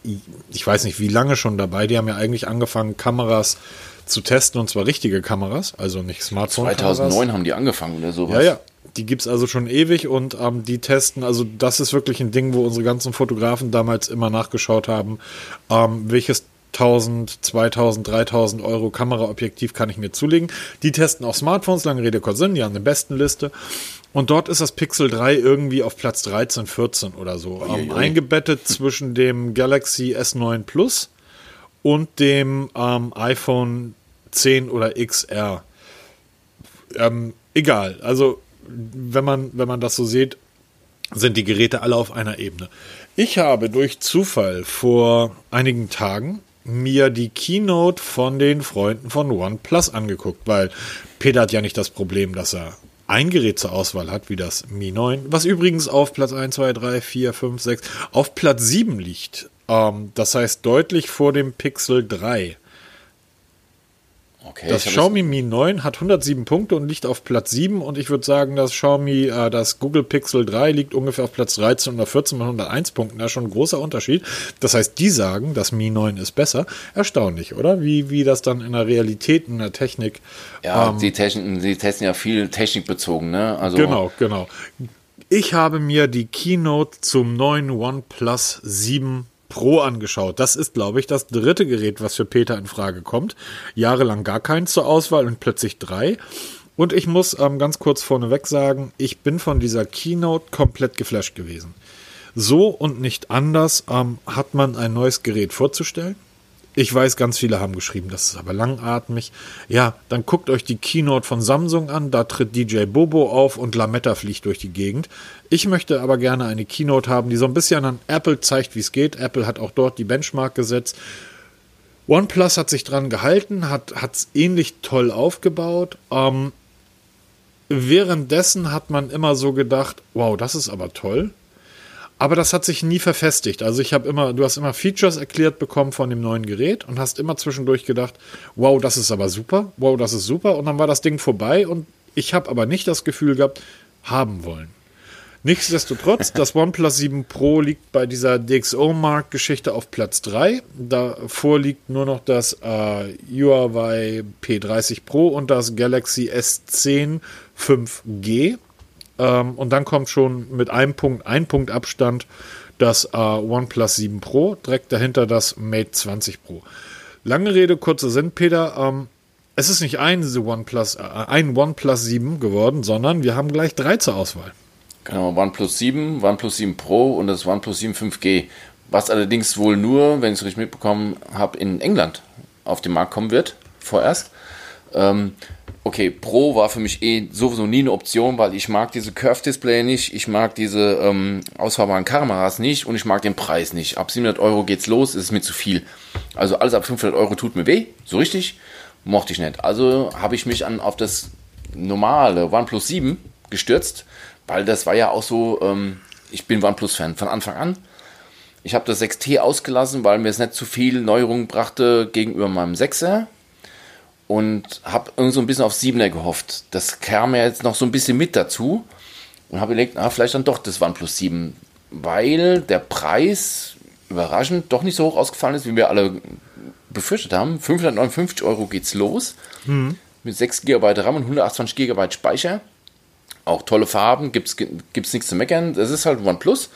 ich weiß nicht wie lange schon dabei, die haben ja eigentlich angefangen, Kameras zu testen, und zwar richtige Kameras, also nicht Smartphone-Kameras. 2009 haben die angefangen oder sowas. Ja, ja. Die gibt es also schon ewig und ähm, die testen, also das ist wirklich ein Ding, wo unsere ganzen Fotografen damals immer nachgeschaut haben, ähm, welches 1000, 2000, 3000 Euro Kameraobjektiv kann ich mir zulegen. Die testen auch Smartphones, lange Rede, kurz Sinn, die haben eine besten Liste. Und dort ist das Pixel 3 irgendwie auf Platz 13, 14 oder so. Ähm, eingebettet (laughs) zwischen dem Galaxy S9 Plus und dem ähm, iPhone 10 oder XR. Ähm, egal, also wenn man, wenn man das so sieht, sind die Geräte alle auf einer Ebene. Ich habe durch Zufall vor einigen Tagen mir die Keynote von den Freunden von OnePlus angeguckt, weil Peter hat ja nicht das Problem, dass er ein Gerät zur Auswahl hat, wie das Mi 9, was übrigens auf Platz 1, 2, 3, 4, 5, 6, auf Platz 7 liegt. Ähm, das heißt deutlich vor dem Pixel 3. Okay, das Xiaomi Mi 9 hat 107 Punkte und liegt auf Platz 7 und ich würde sagen, das Xiaomi, äh, das Google Pixel 3 liegt ungefähr auf Platz 13 oder 14 mit 101 Punkten. Da ist schon ein großer Unterschied. Das heißt, die sagen, das Mi 9 ist besser. Erstaunlich, oder? Wie, wie das dann in der Realität, in der Technik. Ja, ähm, die, Technik, die testen ja viel technikbezogen, ne? Also genau, genau. Ich habe mir die Keynote zum neuen OnePlus 7 Pro angeschaut. Das ist, glaube ich, das dritte Gerät, was für Peter in Frage kommt. Jahrelang gar keins zur Auswahl und plötzlich drei. Und ich muss ähm, ganz kurz vorneweg sagen, ich bin von dieser Keynote komplett geflasht gewesen. So und nicht anders ähm, hat man ein neues Gerät vorzustellen. Ich weiß, ganz viele haben geschrieben, das ist aber langatmig. Ja, dann guckt euch die Keynote von Samsung an, da tritt DJ Bobo auf und Lametta fliegt durch die Gegend. Ich möchte aber gerne eine Keynote haben, die so ein bisschen an Apple zeigt, wie es geht. Apple hat auch dort die Benchmark gesetzt. OnePlus hat sich dran gehalten, hat es ähnlich toll aufgebaut. Ähm, währenddessen hat man immer so gedacht, wow, das ist aber toll. Aber das hat sich nie verfestigt. Also ich habe immer, du hast immer Features erklärt bekommen von dem neuen Gerät und hast immer zwischendurch gedacht, wow, das ist aber super, wow, das ist super. Und dann war das Ding vorbei und ich habe aber nicht das Gefühl gehabt, haben wollen. Nichtsdestotrotz, (laughs) das OnePlus 7 Pro liegt bei dieser DxO-Mark-Geschichte auf Platz 3. Davor liegt nur noch das äh, Huawei P30 Pro und das Galaxy S10 5G. Ähm, und dann kommt schon mit einem Punkt, ein Punkt Abstand das äh, OnePlus 7 Pro, direkt dahinter das Mate 20 Pro. Lange Rede, kurzer Sinn, Peter. Ähm, es ist nicht ein OnePlus, äh, ein OnePlus 7 geworden, sondern wir haben gleich drei zur Auswahl. Genau, OnePlus 7, OnePlus 7 Pro und das OnePlus 7 5G. Was allerdings wohl nur, wenn ich es richtig mitbekommen habe, in England auf den Markt kommen wird, vorerst. Ähm, okay, Pro war für mich eh sowieso nie eine Option, weil ich mag diese Curve-Display nicht, ich mag diese ähm, ausfahrbaren Kameras nicht und ich mag den Preis nicht. Ab 700 Euro geht's los, ist mir zu viel. Also alles ab 500 Euro tut mir weh, so richtig, mochte ich nicht. Also habe ich mich an, auf das normale OnePlus 7 gestürzt, weil das war ja auch so, ähm, ich bin OnePlus-Fan von Anfang an. Ich habe das 6T ausgelassen, weil mir es nicht zu viel Neuerungen brachte gegenüber meinem 6er. Und habe irgendwie so ein bisschen auf 7er gehofft. Das kam ja jetzt noch so ein bisschen mit dazu. Und habe überlegt, ah, vielleicht dann doch das OnePlus 7. Weil der Preis überraschend doch nicht so hoch ausgefallen ist, wie wir alle befürchtet haben. 559 Euro geht's los. Mhm. Mit 6 GB RAM und 128 GB Speicher. Auch tolle Farben, gibt es nichts zu meckern. Das ist halt OnePlus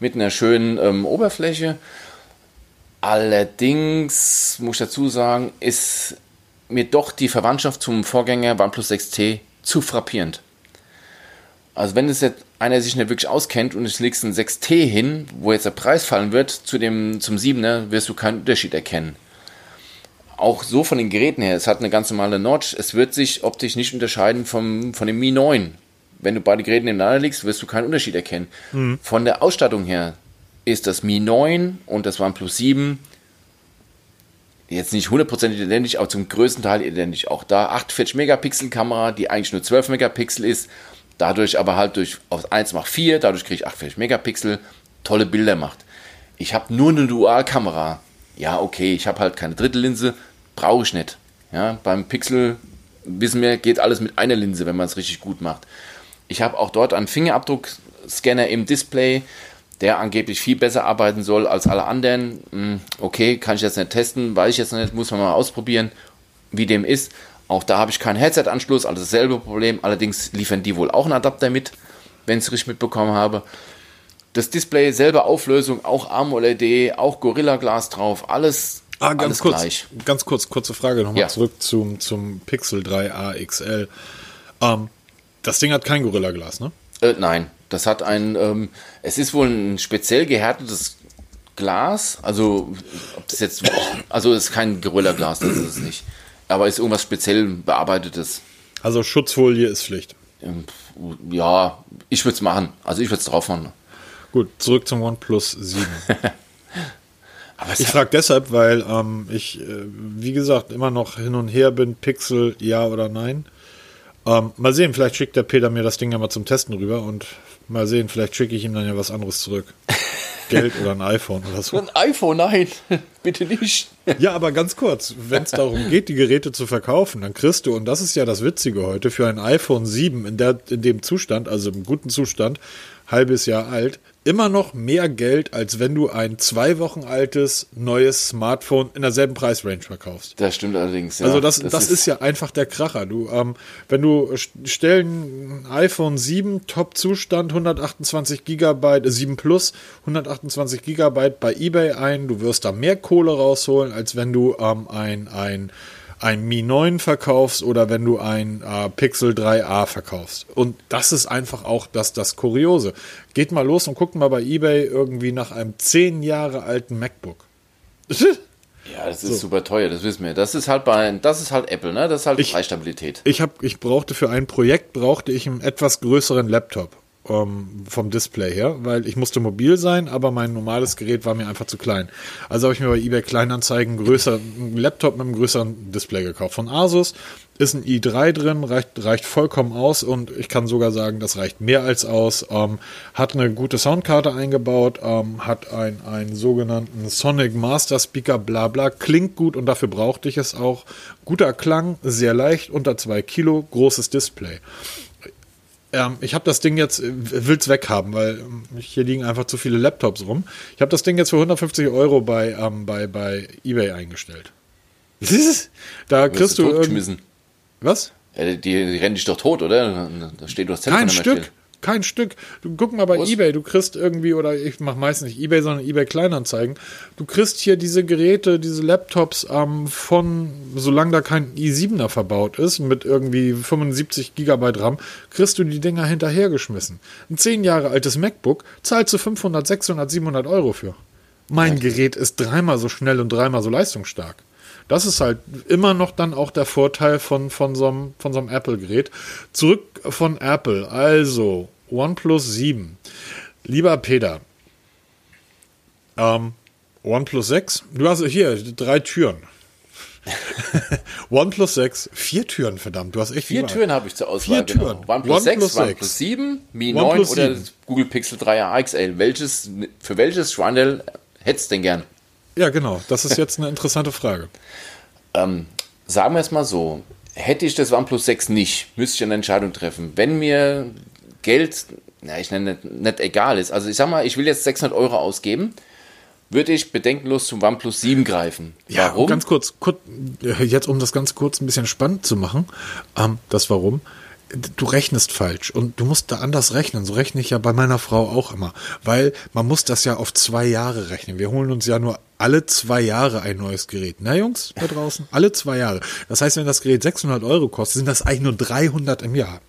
mit einer schönen ähm, Oberfläche. Allerdings muss ich dazu sagen, ist mir doch die Verwandtschaft zum Vorgänger OnePlus 6T zu frappierend. Also wenn es jetzt einer sich nicht wirklich auskennt und es legst ein 6T hin, wo jetzt der Preis fallen wird, zu dem, zum 7er, wirst du keinen Unterschied erkennen. Auch so von den Geräten her, es hat eine ganz normale Notch, es wird sich optisch nicht unterscheiden vom, von dem Mi 9 wenn du beide Geräte nebeneinander legst, wirst du keinen Unterschied erkennen. Mhm. Von der Ausstattung her ist das Mi 9 und das OnePlus 7 jetzt nicht hundertprozentig identisch, aber zum größten Teil identisch. Auch da 48 Megapixel Kamera, die eigentlich nur 12 Megapixel ist, dadurch aber halt durch auf 1 macht 4, dadurch kriege ich 48 Megapixel, tolle Bilder macht. Ich habe nur eine Dualkamera. Ja, okay, ich habe halt keine dritte Linse, brauche ich nicht. Ja, beim Pixel wissen wir, geht alles mit einer Linse, wenn man es richtig gut macht. Ich habe auch dort einen Fingerabdruckscanner im Display, der angeblich viel besser arbeiten soll als alle anderen. Hm, okay, kann ich jetzt nicht testen, weiß ich jetzt nicht, muss man mal ausprobieren, wie dem ist. Auch da habe ich keinen Headset-Anschluss, also dasselbe Problem. Allerdings liefern die wohl auch einen Adapter mit, wenn ich es richtig mitbekommen habe. Das Display, selbe Auflösung, auch AMOLED, auch Gorilla Glas drauf, alles, ah, ganz alles kurz, gleich. Ganz kurz, kurze Frage nochmal ja. zurück zum, zum Pixel 3a XL. Ähm, das Ding hat kein Gorilla-Glas, ne? Äh, nein, das hat ein, ähm, es ist wohl ein speziell gehärtetes Glas, also ob das jetzt, also es ist kein Gorilla-Glas, das ist es nicht, aber ist irgendwas speziell bearbeitetes. Also Schutzfolie ist Pflicht. Ähm, ja, ich würde es machen, also ich würde es drauf machen. Gut, zurück zum OnePlus 7. (laughs) ich frage deshalb, weil ähm, ich, äh, wie gesagt, immer noch hin und her bin, Pixel ja oder nein. Ähm, mal sehen, vielleicht schickt der Peter mir das Ding ja mal zum Testen rüber und mal sehen, vielleicht schicke ich ihm dann ja was anderes zurück. (laughs) Geld oder ein iPhone oder so. Ein iPhone, nein, (laughs) bitte nicht. Ja, aber ganz kurz, wenn es darum geht, die Geräte zu verkaufen, dann kriegst du, und das ist ja das Witzige heute, für ein iPhone 7 in, der, in dem Zustand, also im guten Zustand, halbes Jahr alt, immer noch mehr Geld, als wenn du ein zwei Wochen altes neues Smartphone in derselben Preisrange verkaufst. Das stimmt allerdings. Ja. Also das, das, das ist, ist, ja einfach der Kracher. Du, ähm, wenn du stellen iPhone 7 Top-Zustand 128 Gigabyte, äh, 7 Plus 128 Gigabyte bei eBay ein, du wirst da mehr Kohle rausholen, als wenn du ähm, ein ein ein Mi 9 verkaufst oder wenn du ein äh, Pixel 3a verkaufst. Und das ist einfach auch das, das Kuriose. Geht mal los und guckt mal bei eBay irgendwie nach einem 10 Jahre alten MacBook. (laughs) Ja, das ist so. super teuer, das wissen wir. Das ist halt bei, das ist halt Apple, ne? Das ist halt ich, Preisstabilität. Ich hab, ich brauchte für ein Projekt brauchte ich einen etwas größeren Laptop ähm, vom Display her, weil ich musste mobil sein, aber mein normales Gerät war mir einfach zu klein. Also habe ich mir bei eBay Kleinanzeigen größer, einen Laptop mit einem größeren Display gekauft. Von Asus ist ein i3 drin, reicht, reicht vollkommen aus und ich kann sogar sagen, das reicht mehr als aus. Ähm, hat eine gute Soundkarte eingebaut, ähm, hat ein, einen sogenannten Sonic Master Speaker, bla bla, klingt gut und dafür brauchte ich es auch. Guter Klang, sehr leicht, unter zwei Kilo, großes Display. Ähm, ich habe das Ding jetzt, äh, will es weghaben, weil ähm, hier liegen einfach zu viele Laptops rum. Ich habe das Ding jetzt für 150 Euro bei, ähm, bei, bei eBay eingestellt. (laughs) da kriegst du. Was? Die, die rennen dich doch tot, oder? Da steht doch Kein Stück. Still kein Stück. Du guck mal bei Was? eBay, du kriegst irgendwie, oder ich mache meistens nicht eBay, sondern eBay Kleinanzeigen. Du kriegst hier diese Geräte, diese Laptops ähm, von, solange da kein i7er verbaut ist, mit irgendwie 75 Gigabyte RAM, kriegst du die Dinger hinterhergeschmissen. Ein 10 Jahre altes MacBook zahlst du 500, 600, 700 Euro für. Mein Gerät ist dreimal so schnell und dreimal so leistungsstark. Das ist halt immer noch dann auch der Vorteil von, von so einem, von so einem Apple-Gerät. Zurück von Apple. Also, OnePlus 7. Lieber Peter, ähm, OnePlus 6, du hast hier drei Türen. (laughs) OnePlus 6, vier Türen, verdammt, du hast echt Vier Türen habe ich zur Auswahl. Vier genau. Türen. OnePlus, OnePlus 6, 6, OnePlus 7, Mi OnePlus 9 oder 7. Google Pixel 3a XL. Welches, für welches Schwandel hättest du denn gern? Ja, genau. Das ist jetzt eine interessante Frage. (laughs) Ähm, sagen wir es mal so, hätte ich das OnePlus 6 nicht, müsste ich eine Entscheidung treffen. Wenn mir Geld, na, ich nenne nicht, nicht egal ist, also ich sag mal, ich will jetzt 600 Euro ausgeben, würde ich bedenkenlos zum OnePlus 7 greifen. Ja, Warum? Ganz kurz, kurz, jetzt um das ganz kurz ein bisschen spannend zu machen, ähm, das Warum du rechnest falsch und du musst da anders rechnen. So rechne ich ja bei meiner Frau auch immer, weil man muss das ja auf zwei Jahre rechnen. Wir holen uns ja nur alle zwei Jahre ein neues Gerät. Na Jungs, da draußen, alle zwei Jahre. Das heißt, wenn das Gerät 600 Euro kostet, sind das eigentlich nur 300 im Jahr.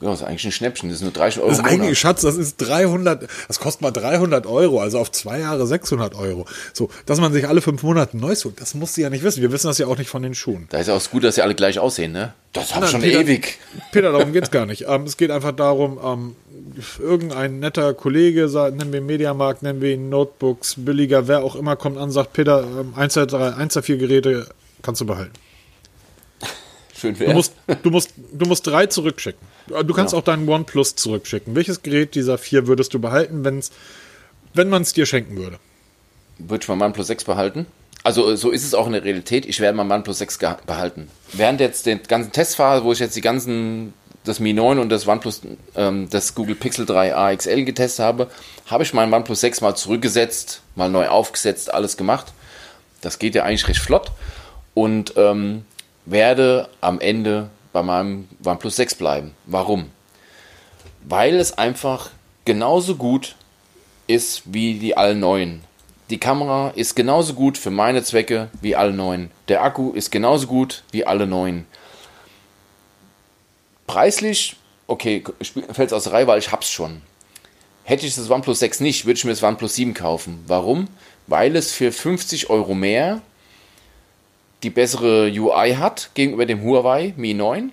Ja, das ist eigentlich ein Schnäppchen. Das ist nur 30 Euro. Das ist eigentlich, Schatz, das ist 300, das kostet mal 300 Euro, also auf zwei Jahre 600 Euro. So, dass man sich alle fünf Monate neu holt, das muss sie ja nicht wissen. Wir wissen das ja auch nicht von den Schuhen. Da ist auch gut, dass sie alle gleich aussehen, ne? Das hat schon Peter, ewig. Peter, darum geht's gar nicht. Ähm, es geht einfach darum, ähm, irgendein netter Kollege, sagt, nennen wir ihn Mediamarkt, nennen wir ihn Notebooks, billiger, wer auch immer kommt an, sagt, Peter, ähm, 1, 2, 3, 1, 2, 4 Geräte kannst du behalten. Schön wär's. Du musst, du musst, du musst drei zurückschicken. Du kannst ja. auch deinen OnePlus zurückschicken. Welches Gerät dieser vier würdest du behalten, wenn's, wenn man es dir schenken würde? Würde ich mein OnePlus 6 behalten? Also so ist es auch in der Realität. Ich werde mein OnePlus 6 behalten. Während jetzt den ganzen Testphase, wo ich jetzt die ganzen das Mi 9 und das OnePlus, ähm, das Google Pixel 3 AXL getestet habe, habe ich mein OnePlus 6 mal zurückgesetzt, mal neu aufgesetzt, alles gemacht. Das geht ja eigentlich recht flott. Und ähm, werde am Ende bei meinem OnePlus 6 bleiben. Warum? Weil es einfach genauso gut ist wie die all neuen. Die Kamera ist genauso gut für meine Zwecke wie alle neuen. Der Akku ist genauso gut wie alle neuen. Preislich, okay, fällt es aus der Reihe, weil ich hab's schon. Hätte ich das OnePlus 6 nicht, würde ich mir das OnePlus 7 kaufen. Warum? Weil es für 50 Euro mehr die bessere UI hat gegenüber dem Huawei Mi 9.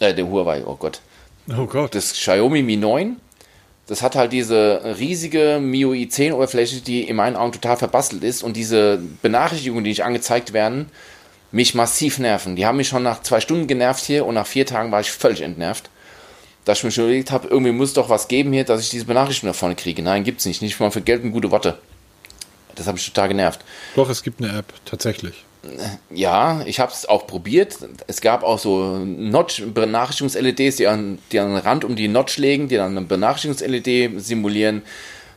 Äh, dem Huawei, oh Gott. Oh Gott. Das Xiaomi Mi 9. Das hat halt diese riesige MIUI 10 Oberfläche, die in meinen Augen total verbastelt ist und diese Benachrichtigungen, die nicht angezeigt werden, mich massiv nerven. Die haben mich schon nach zwei Stunden genervt hier und nach vier Tagen war ich völlig entnervt. Dass ich mir schon überlegt habe, irgendwie muss doch was geben hier, dass ich diese Benachrichtigung nach vorne kriege. Nein, gibt's nicht. Nicht mal für Geld und gute Worte. Das hat mich total genervt. Doch, es gibt eine App, tatsächlich. Ja, ich habe es auch probiert. Es gab auch so Notch-Benachrichtigungs-LEDs, die an, die an den Rand um die Notch legen, die dann eine Benachrichtigungs-LED simulieren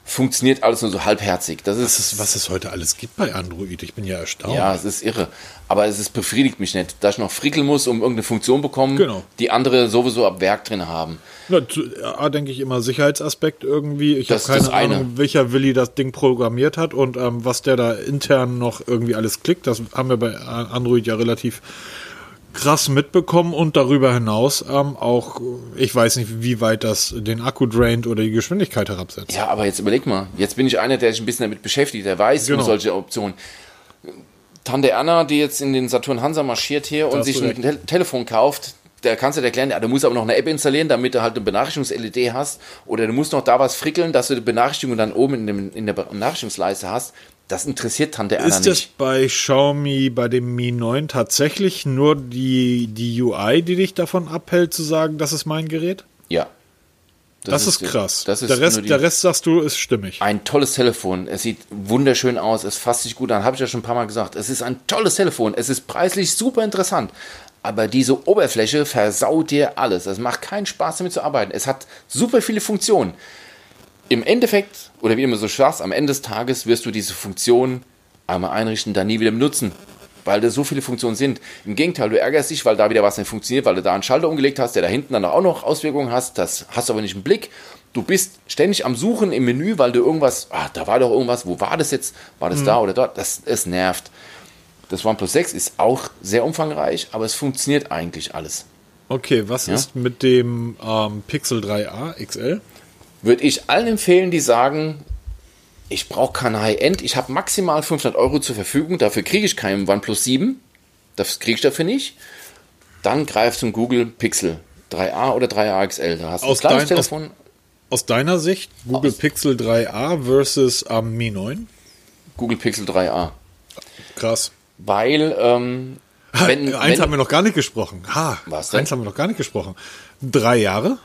funktioniert alles nur so halbherzig. Das ist, was, es, was es heute alles gibt bei Android. Ich bin ja erstaunt. Ja, es ist irre. Aber es ist, befriedigt mich nicht, dass ich noch frickeln muss, um irgendeine Funktion bekommen, genau. die andere sowieso ab Werk drin haben. Na, ja, denke ich immer Sicherheitsaspekt irgendwie. Ich habe keine Ahnung, welcher Willi das Ding programmiert hat und ähm, was der da intern noch irgendwie alles klickt. Das haben wir bei Android ja relativ krass mitbekommen und darüber hinaus ähm, auch, ich weiß nicht, wie weit das den Akku draint oder die Geschwindigkeit herabsetzt. Ja, aber jetzt überleg mal, jetzt bin ich einer, der sich ein bisschen damit beschäftigt, der weiß genau. um solche Optionen. Tante Erna, die jetzt in den Saturn Hansa marschiert hier und sich ein Te Telefon kauft, der kannst du dir erklären, ja, du musst aber noch eine App installieren, damit du halt eine Benachrichtigungs-LED hast. Oder du musst noch da was frickeln, dass du die Benachrichtigung dann oben in, dem, in der Benachrichtigungsleiste hast. Das interessiert Tante Anna nicht. Ist das bei Xiaomi, bei dem Mi 9 tatsächlich nur die, die UI, die dich davon abhält, zu sagen, das ist mein Gerät? Ja. Das, das ist, ist, krass. Das ist der, Rest, der Rest, sagst du, ist stimmig. Ein tolles Telefon. Es sieht wunderschön aus. Es fasst sich gut an. Habe ich ja schon ein paar Mal gesagt. Es ist ein tolles Telefon. Es ist preislich super interessant. Aber diese Oberfläche versaut dir alles. Es macht keinen Spaß damit zu arbeiten. Es hat super viele Funktionen im Endeffekt, oder wie immer so sagst, am Ende des Tages wirst du diese Funktion einmal einrichten, dann nie wieder benutzen. Weil da so viele Funktionen sind. Im Gegenteil, du ärgerst dich, weil da wieder was nicht funktioniert, weil du da einen Schalter umgelegt hast, der da hinten dann auch noch Auswirkungen hast. Das hast du aber nicht im Blick. Du bist ständig am Suchen im Menü, weil du irgendwas, ah, da war doch irgendwas, wo war das jetzt? War das mhm. da oder dort? Das, es nervt. Das OnePlus 6 ist auch sehr umfangreich, aber es funktioniert eigentlich alles. Okay, was ja? ist mit dem ähm, Pixel 3a XL? Würde ich allen empfehlen, die sagen, ich brauche kein High-End, ich habe maximal 500 Euro zur Verfügung, dafür kriege ich keinen OnePlus 7, das kriege ich dafür nicht, dann greif zum Google Pixel 3a oder 3a XL. Da hast du aus ein kleines Telefon. Aus, aus, deiner Sicht Google aus, Pixel 3a versus ähm, Mi 9? Google Pixel 3a. Krass. Weil, ähm, wenn, eins wenn, haben wir noch gar nicht gesprochen. Ha, was denn? Eins haben wir noch gar nicht gesprochen. Drei Jahre?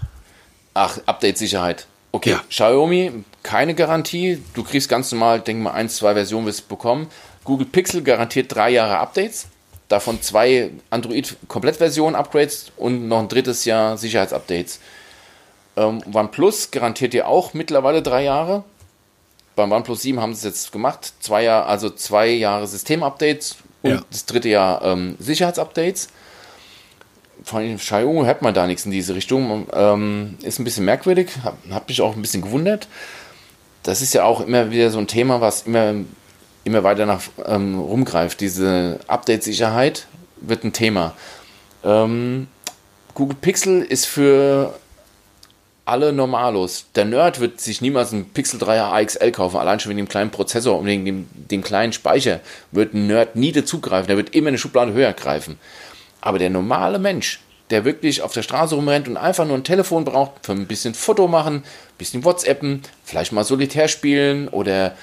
Ach, Update-Sicherheit. Okay, ja. Xiaomi keine Garantie. Du kriegst ganz normal, denk mal, ein, zwei Versionen wirst du bekommen. Google Pixel garantiert drei Jahre Updates. Davon zwei Android-Komplettversionen Upgrades und noch ein drittes Jahr Sicherheitsupdates. Ähm, OnePlus garantiert dir auch mittlerweile drei Jahre. Beim OnePlus 7 haben sie es jetzt gemacht. Zwei Jahre, also zwei Jahre Systemupdates und ja. das dritte Jahr ähm, Sicherheitsupdates. Von Xiaomi hört man da nichts in diese Richtung. Ähm, ist ein bisschen merkwürdig, hat, hat mich auch ein bisschen gewundert. Das ist ja auch immer wieder so ein Thema, was immer, immer weiter nach ähm, rumgreift. Diese Update-Sicherheit wird ein Thema. Ähm, Google Pixel ist für alle Normalos. Der Nerd wird sich niemals einen Pixel 3a AXL kaufen, allein schon wegen dem kleinen Prozessor und wegen dem, dem kleinen Speicher wird ein Nerd nie dazugreifen. Der wird immer eine Schublade höher greifen. Aber der normale Mensch, der wirklich auf der Straße rumrennt und einfach nur ein Telefon braucht, für ein bisschen Foto machen, ein bisschen WhatsAppen, vielleicht mal Solitär spielen oder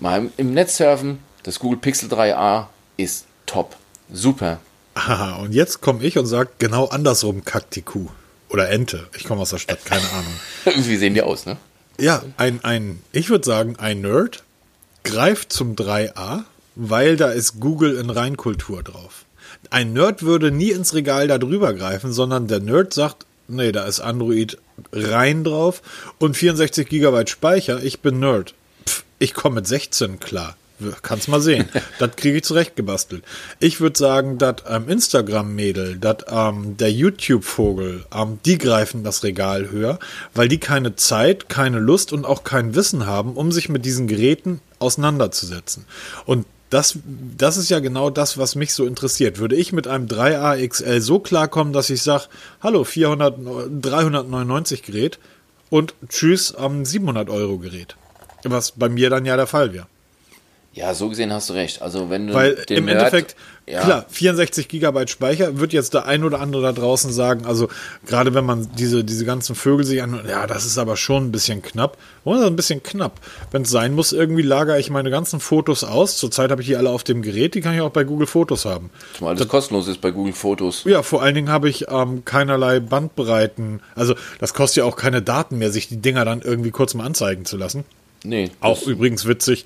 mal im Netz surfen, das Google Pixel 3a ist top. Super. Aha, und jetzt komme ich und sage genau andersrum, Kuh. Oder Ente. Ich komme aus der Stadt, keine Ahnung. (laughs) Wie sehen die aus, ne? Ja, ein, ein, ich würde sagen, ein Nerd greift zum 3a, weil da ist Google in Reinkultur drauf. Ein Nerd würde nie ins Regal da drüber greifen, sondern der Nerd sagt, nee, da ist Android rein drauf und 64 GB Speicher, ich bin Nerd. Pff, ich komme mit 16 klar. Kannst mal sehen. (laughs) das kriege ich zurechtgebastelt. Ich würde sagen, dass ähm, Instagram-Mädel, dass ähm, der YouTube-Vogel, ähm, die greifen das Regal höher, weil die keine Zeit, keine Lust und auch kein Wissen haben, um sich mit diesen Geräten auseinanderzusetzen. Und das, das ist ja genau das, was mich so interessiert. Würde ich mit einem 3A XL so klarkommen, dass ich sage, hallo, 400, 399 Gerät und tschüss am 700 Euro Gerät. Was bei mir dann ja der Fall wäre. Ja, so gesehen hast du recht. Also wenn du Weil im Nerd, Endeffekt, ja. klar, 64 Gigabyte Speicher wird jetzt der ein oder andere da draußen sagen, also gerade wenn man diese, diese ganzen Vögel sich an, ja, das ist aber schon ein bisschen knapp. Oder ein bisschen knapp. Wenn es sein muss, irgendwie lagere ich meine ganzen Fotos aus. Zurzeit habe ich die alle auf dem Gerät, die kann ich auch bei Google Fotos haben. Zumal das, das kostenlos ist bei Google Fotos. Ja, vor allen Dingen habe ich ähm, keinerlei Bandbreiten. Also das kostet ja auch keine Daten mehr, sich die Dinger dann irgendwie kurz mal anzeigen zu lassen. Nee. Auch übrigens witzig.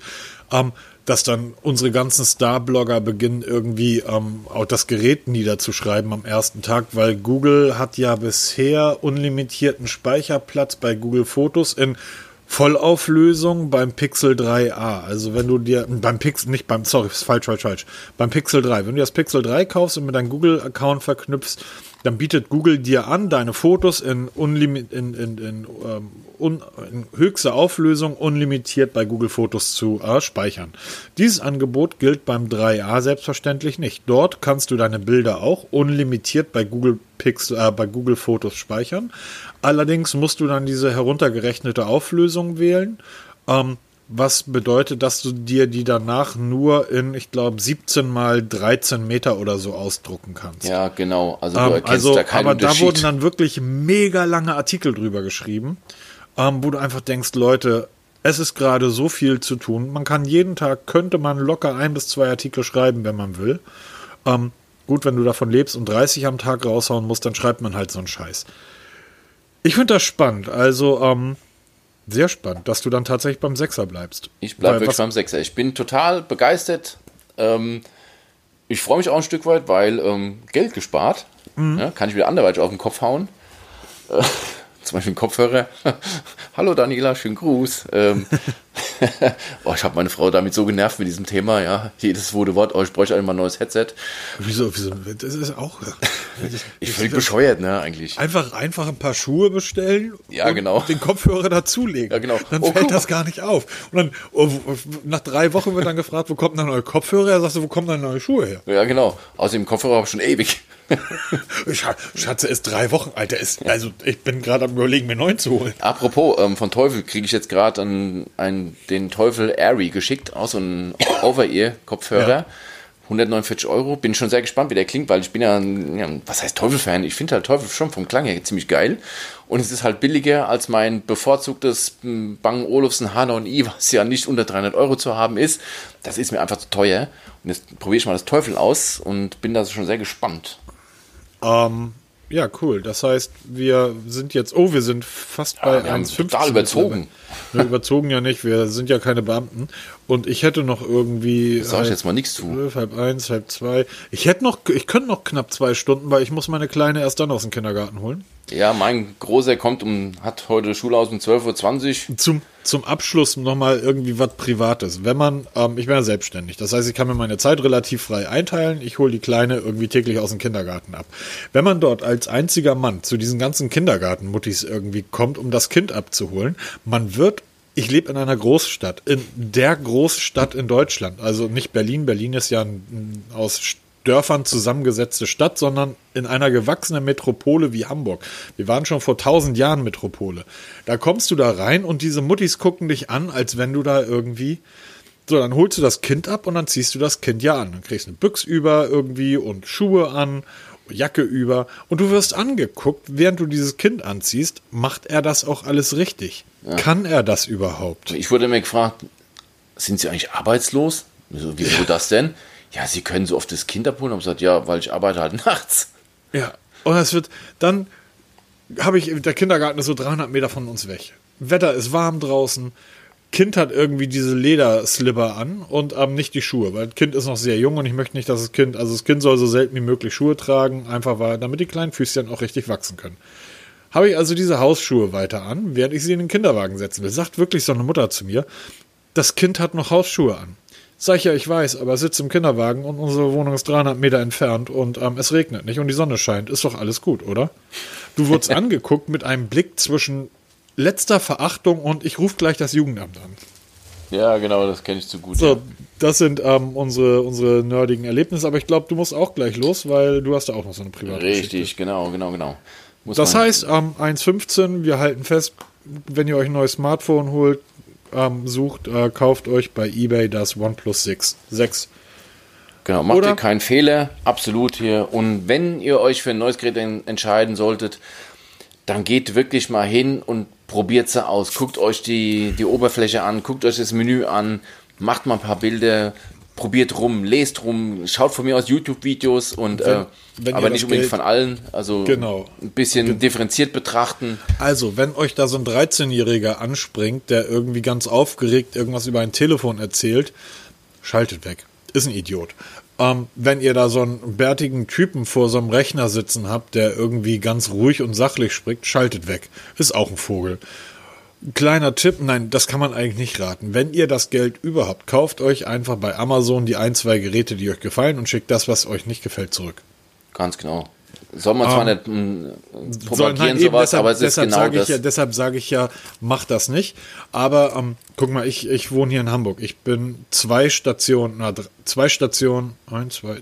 Ähm, dass dann unsere ganzen Star-Blogger beginnen irgendwie ähm, auch das Gerät niederzuschreiben am ersten Tag, weil Google hat ja bisher unlimitierten Speicherplatz bei Google Fotos in Vollauflösung beim Pixel 3a. Also wenn du dir beim Pixel nicht beim sorry, falsch falsch falsch, beim Pixel 3, wenn du das Pixel 3 kaufst und mit deinem Google Account verknüpfst, dann bietet Google dir an, deine Fotos in, unlimit, in, in, in, ähm, un, in höchster Auflösung unlimitiert bei Google Fotos zu äh, speichern. Dieses Angebot gilt beim 3a selbstverständlich nicht. Dort kannst du deine Bilder auch unlimitiert bei Google, Pixel, äh, bei Google Fotos speichern. Allerdings musst du dann diese heruntergerechnete Auflösung wählen. Ähm, was bedeutet, dass du dir die danach nur in, ich glaube, 17 mal 13 Meter oder so ausdrucken kannst. Ja, genau. Also, du ähm, also, da Aber da wurden dann wirklich mega lange Artikel drüber geschrieben, ähm, wo du einfach denkst, Leute, es ist gerade so viel zu tun. Man kann jeden Tag, könnte man locker ein bis zwei Artikel schreiben, wenn man will. Ähm, gut, wenn du davon lebst und 30 am Tag raushauen musst, dann schreibt man halt so einen Scheiß. Ich finde das spannend. Also, ähm, sehr spannend, dass du dann tatsächlich beim Sechser bleibst. Ich bleibe wirklich beim Sechser. Ich bin total begeistert. Ähm, ich freue mich auch ein Stück weit, weil ähm, Geld gespart. Mhm. Ja, kann ich wieder anderweitig auf den Kopf hauen. Äh, (laughs) zum Beispiel einen Kopfhörer. (laughs) Hallo Daniela, schönen Gruß. Ähm, (laughs) (laughs) oh, ich habe meine Frau damit so genervt mit diesem Thema, ja. Jedes zweite Wort, oh, ich bräuchte einmal ein neues Headset. Wieso, wieso? Das ist auch. (laughs) ich völlig bescheuert, ne, eigentlich. Einfach, einfach ein paar Schuhe bestellen ja, genau. den Kopfhörer dazulegen. Ja, genau. Dann oh, fällt das gar nicht auf. Und dann, oh, nach drei Wochen wird dann gefragt, wo kommt denn neue Kopfhörer? her? Sagst du, wo kommen dann neue Schuhe her? Ja, genau. Außerdem Kopfhörer habe ich schon ewig. (laughs) Schatze ist drei Wochen alt. Ist, also ich bin gerade am überlegen, mir neun zu holen. Apropos, ähm, von Teufel kriege ich jetzt gerade den Teufel Airy geschickt, auch so ein Over-Ear-Kopfhörer. Ja. 149 Euro. Bin schon sehr gespannt, wie der klingt, weil ich bin ja, ein, ja was heißt Teufel-Fan? Ich finde halt Teufel schon vom Klang her ziemlich geil. Und es ist halt billiger als mein bevorzugtes hm, Bang Olufsen H9i, was ja nicht unter 300 Euro zu haben ist. Das ist mir einfach zu teuer. Und jetzt probiere ich mal das Teufel aus und bin da schon sehr gespannt. Ähm, Ja, cool. Das heißt, wir sind jetzt, oh, wir sind fast bei wir haben 1,15. total überzogen. Wir überzogen ja nicht, wir sind ja keine Beamten. Und ich hätte noch irgendwie. Sag ich jetzt mal nichts zu. Zwölf, halb eins, halb zwei. Ich hätte noch, ich könnte noch knapp zwei Stunden, weil ich muss meine Kleine erst dann aus dem Kindergarten holen. Ja, mein Großer kommt um, hat heute Schule aus um 12.20 Uhr. Zum, zum Abschluss nochmal irgendwie was Privates. Wenn man, ähm, ich bin ja selbstständig, das heißt, ich kann mir meine Zeit relativ frei einteilen. Ich hole die Kleine irgendwie täglich aus dem Kindergarten ab. Wenn man dort als einziger Mann zu diesen ganzen Kindergartenmuttis irgendwie kommt, um das Kind abzuholen, man wird ich lebe in einer Großstadt, in der Großstadt in Deutschland. Also nicht Berlin. Berlin ist ja ein aus Dörfern zusammengesetzte Stadt, sondern in einer gewachsenen Metropole wie Hamburg. Wir waren schon vor tausend Jahren Metropole. Da kommst du da rein und diese Muttis gucken dich an, als wenn du da irgendwie. So, dann holst du das Kind ab und dann ziehst du das Kind ja an. Dann kriegst du eine Büchs über irgendwie und Schuhe an Jacke über und du wirst angeguckt, während du dieses Kind anziehst, macht er das auch alles richtig? Ja. Kann er das überhaupt? Ich wurde mir gefragt, sind Sie eigentlich arbeitslos? Wieso, das denn? Ja, Sie können so oft das Kind abholen. Und gesagt, ja, weil ich arbeite halt (laughs) nachts. Ja, und es wird dann habe ich der Kindergarten ist so 300 Meter von uns weg. Wetter ist warm draußen. Kind hat irgendwie diese Lederslipper an und ähm, nicht die Schuhe, weil das Kind ist noch sehr jung und ich möchte nicht, dass das Kind, also das Kind soll so selten wie möglich Schuhe tragen, einfach weil, damit die kleinen Füßchen auch richtig wachsen können. Habe ich also diese Hausschuhe weiter an, während ich sie in den Kinderwagen setzen will. Sagt wirklich so eine Mutter zu mir, das Kind hat noch Hausschuhe an. Sag ich ja, ich weiß, aber sitzt im Kinderwagen und unsere Wohnung ist 300 Meter entfernt und ähm, es regnet nicht und die Sonne scheint. Ist doch alles gut, oder? Du wurdest (laughs) angeguckt mit einem Blick zwischen letzter Verachtung und ich rufe gleich das Jugendamt an. Ja, genau, das kenne ich zu gut. So, ja. das sind ähm, unsere, unsere nerdigen Erlebnisse, aber ich glaube, du musst auch gleich los, weil du hast ja auch noch so eine private Richtig, genau, genau, genau. Muss das heißt, ähm, 1.15, wir halten fest, wenn ihr euch ein neues Smartphone holt, ähm, sucht, äh, kauft euch bei eBay das OnePlus 6. 6. Genau, macht Oder? ihr keinen Fehler, absolut hier. Und wenn ihr euch für ein neues Gerät entscheiden solltet, dann geht wirklich mal hin und probiert sie aus. Guckt euch die, die Oberfläche an, guckt euch das Menü an, macht mal ein paar Bilder, probiert rum, lest rum, schaut von mir aus YouTube-Videos und wenn, äh, wenn aber nicht unbedingt Geld, von allen. Also genau. ein bisschen genau. differenziert betrachten. Also, wenn euch da so ein 13-Jähriger anspringt, der irgendwie ganz aufgeregt irgendwas über ein Telefon erzählt, schaltet weg. Ist ein Idiot. Ähm, wenn ihr da so einen bärtigen Typen vor so einem Rechner sitzen habt, der irgendwie ganz ruhig und sachlich spricht, schaltet weg. Ist auch ein Vogel. Kleiner Tipp, nein, das kann man eigentlich nicht raten. Wenn ihr das Geld überhaupt kauft, euch einfach bei Amazon die ein, zwei Geräte, die euch gefallen und schickt das, was euch nicht gefällt, zurück. Ganz genau. Soll man zwar ähm, nicht mh, propagieren, nein, sowas, deshalb, aber es ist genau sage das. Ja, deshalb sage ich ja, macht das nicht. Aber ähm, guck mal, ich, ich wohne hier in Hamburg. Ich bin zwei Stationen, na, zwei Stationen, ein, zwei,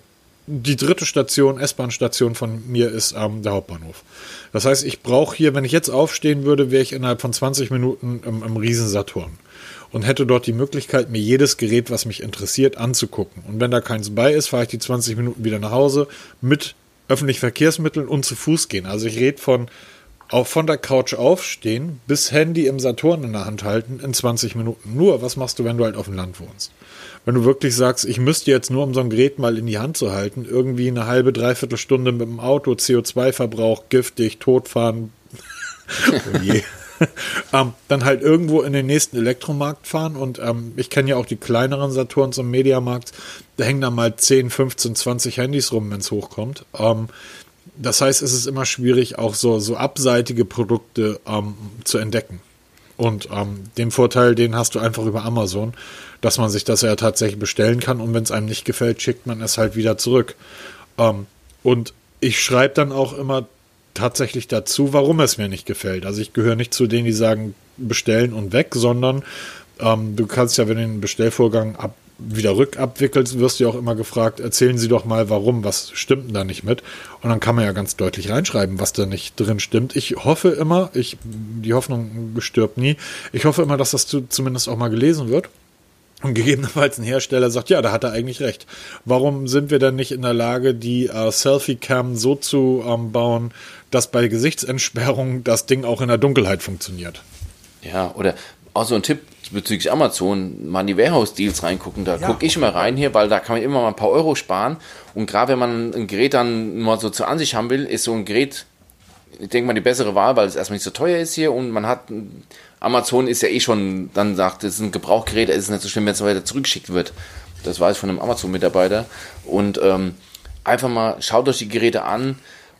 die dritte Station, S-Bahn-Station von mir ist ähm, der Hauptbahnhof. Das heißt, ich brauche hier, wenn ich jetzt aufstehen würde, wäre ich innerhalb von 20 Minuten im, im Riesensaturn und hätte dort die Möglichkeit, mir jedes Gerät, was mich interessiert, anzugucken. Und wenn da keins bei ist, fahre ich die 20 Minuten wieder nach Hause mit öffentlichen Verkehrsmitteln und zu Fuß gehen. Also ich rede von auch von der Couch aufstehen bis Handy im Saturn in der Hand halten in 20 Minuten. Nur, was machst du, wenn du halt auf dem Land wohnst? Wenn du wirklich sagst, ich müsste jetzt nur, um so ein Gerät mal in die Hand zu halten, irgendwie eine halbe, dreiviertel Stunde mit dem Auto, CO2-Verbrauch, giftig, totfahren, (laughs) oh je. ähm, dann halt irgendwo in den nächsten Elektromarkt fahren und ähm, ich kenne ja auch die kleineren Saturns im Mediamarkt, da hängen da mal 10, 15, 20 Handys rum, wenn es hochkommt. Ähm, das heißt, es ist immer schwierig, auch so, so abseitige Produkte ähm, zu entdecken. Und ähm, den Vorteil, den hast du einfach über Amazon, dass man sich das ja tatsächlich bestellen kann und wenn es einem nicht gefällt, schickt man es halt wieder zurück. Ähm, und ich schreibe dann auch immer tatsächlich dazu, warum es mir nicht gefällt. Also ich gehöre nicht zu denen, die sagen, bestellen und weg, sondern ähm, du kannst ja, wenn du den Bestellvorgang ab, wieder rückabwickelst, wirst du ja auch immer gefragt, erzählen Sie doch mal, warum, was stimmt denn da nicht mit? Und dann kann man ja ganz deutlich reinschreiben, was da nicht drin stimmt. Ich hoffe immer, ich, die Hoffnung stirbt nie, ich hoffe immer, dass das zumindest auch mal gelesen wird. Und gegebenenfalls ein Hersteller sagt, ja, da hat er eigentlich recht. Warum sind wir denn nicht in der Lage, die äh, Selfie-Cam so zu ähm, bauen, dass bei Gesichtsentsperrung das Ding auch in der Dunkelheit funktioniert? Ja, oder auch so ein Tipp bezüglich Amazon, mal in die Warehouse-Deals reingucken. Da ja. gucke ich immer rein hier, weil da kann man immer mal ein paar Euro sparen. Und gerade wenn man ein Gerät dann mal so zur Ansicht haben will, ist so ein Gerät ich denke mal, die bessere Wahl, weil es erstmal nicht so teuer ist hier und man hat, Amazon ist ja eh schon, dann sagt, es ist ein Gebrauchgerät, es ist nicht so schlimm, wenn es weiter zurückgeschickt wird. Das weiß ich von einem Amazon-Mitarbeiter. Und ähm, einfach mal, schaut euch die Geräte an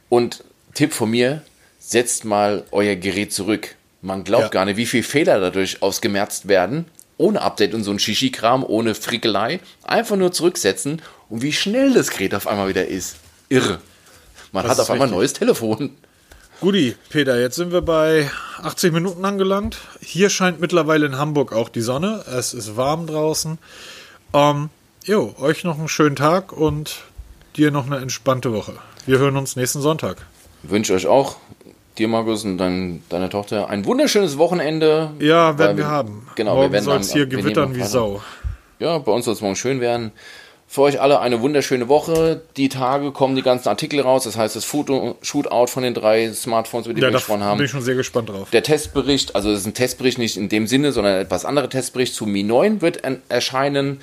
und Tipp von mir, setzt mal euer Gerät zurück. Man glaubt ja. gar nicht, wie viele Fehler dadurch ausgemerzt werden. Ohne Update und so ein Shishi-Kram, ohne Frickelei. Einfach nur zurücksetzen und wie schnell das Gerät auf einmal wieder ist. Irre. Man das hat auf einmal ein neues Telefon. Guti, Peter, jetzt sind wir bei 80 Minuten angelangt. Hier scheint mittlerweile in Hamburg auch die Sonne. Es ist warm draußen. Ähm, jo, euch noch einen schönen Tag und dir noch eine entspannte Woche. Wir hören uns nächsten Sonntag. Wünsche euch auch, dir Markus und dein, deiner Tochter, ein wunderschönes Wochenende. Ja, werden wir, wir, haben. Genau, morgen wir werden soll es hier gewittern wie Sau. Ja, bei uns soll es morgen schön werden. Für euch alle eine wunderschöne Woche. Die Tage kommen die ganzen Artikel raus. Das heißt, das Foto Shootout von den drei Smartphones, über die ja, wir gesprochen haben. bin ich schon sehr gespannt drauf. Der Testbericht, also es ist ein Testbericht nicht in dem Sinne, sondern etwas anderer Testbericht zu Mi 9 wird erscheinen.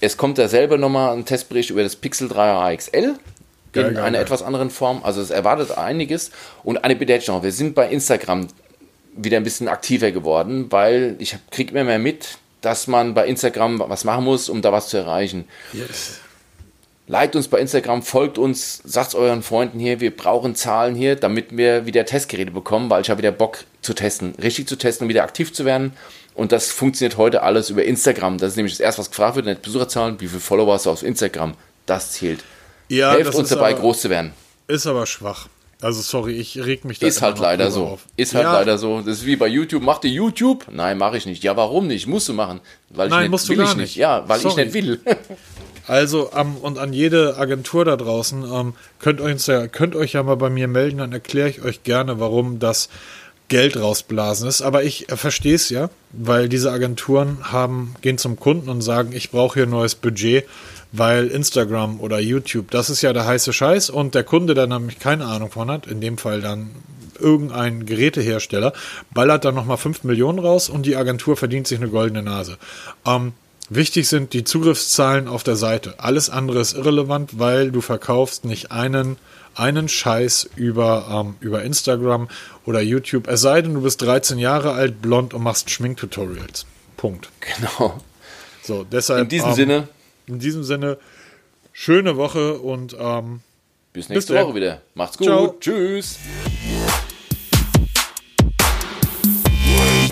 Es kommt dasselbe nochmal ein Testbericht über das Pixel 3 XL in geil, einer geil. etwas anderen Form. Also es erwartet einiges. Und eine Bitte noch, wir sind bei Instagram wieder ein bisschen aktiver geworden, weil ich kriege immer mehr mit, dass man bei Instagram was machen muss, um da was zu erreichen. Yes. Liked uns bei Instagram, folgt uns, sagt euren Freunden hier, wir brauchen Zahlen hier, damit wir wieder Testgeräte bekommen, weil ich habe wieder Bock zu testen, richtig zu testen und wieder aktiv zu werden. Und das funktioniert heute alles über Instagram. Das ist nämlich das erste, was gefragt wird, nicht Besucherzahlen, wie viele Follower hast du auf Instagram. Das zählt. Ja, Helft uns dabei, aber, groß zu werden. Ist aber schwach. Also sorry, ich reg mich da Ist halt leider so. Auf. Ist halt ja. leider so. Das ist wie bei YouTube. Mach dir YouTube? Nein, mache ich nicht. Ja, warum nicht? Musst du machen. Weil Nein, ich musst will du gar ich nicht. nicht. Ja, weil sorry. ich nicht will. (laughs) also um, und an jede Agentur da draußen um, könnt, euch ja, könnt euch ja mal bei mir melden, dann erkläre ich euch gerne, warum das Geld rausblasen ist. Aber ich äh, verstehe es ja, weil diese Agenturen haben, gehen zum Kunden und sagen, ich brauche hier neues Budget weil Instagram oder YouTube, das ist ja der heiße Scheiß und der Kunde, der nämlich keine Ahnung von hat, in dem Fall dann irgendein Gerätehersteller, ballert dann nochmal 5 Millionen raus und die Agentur verdient sich eine goldene Nase. Ähm, wichtig sind die Zugriffszahlen auf der Seite. Alles andere ist irrelevant, weil du verkaufst nicht einen, einen Scheiß über, ähm, über Instagram oder YouTube. Es sei denn, du bist 13 Jahre alt, blond und machst Schminktutorials. Punkt. Genau. So, deshalb. In diesem ähm, Sinne in diesem Sinne, schöne Woche und ähm, bis nächste bis Woche wieder. Macht's gut. Ciao. Tschüss.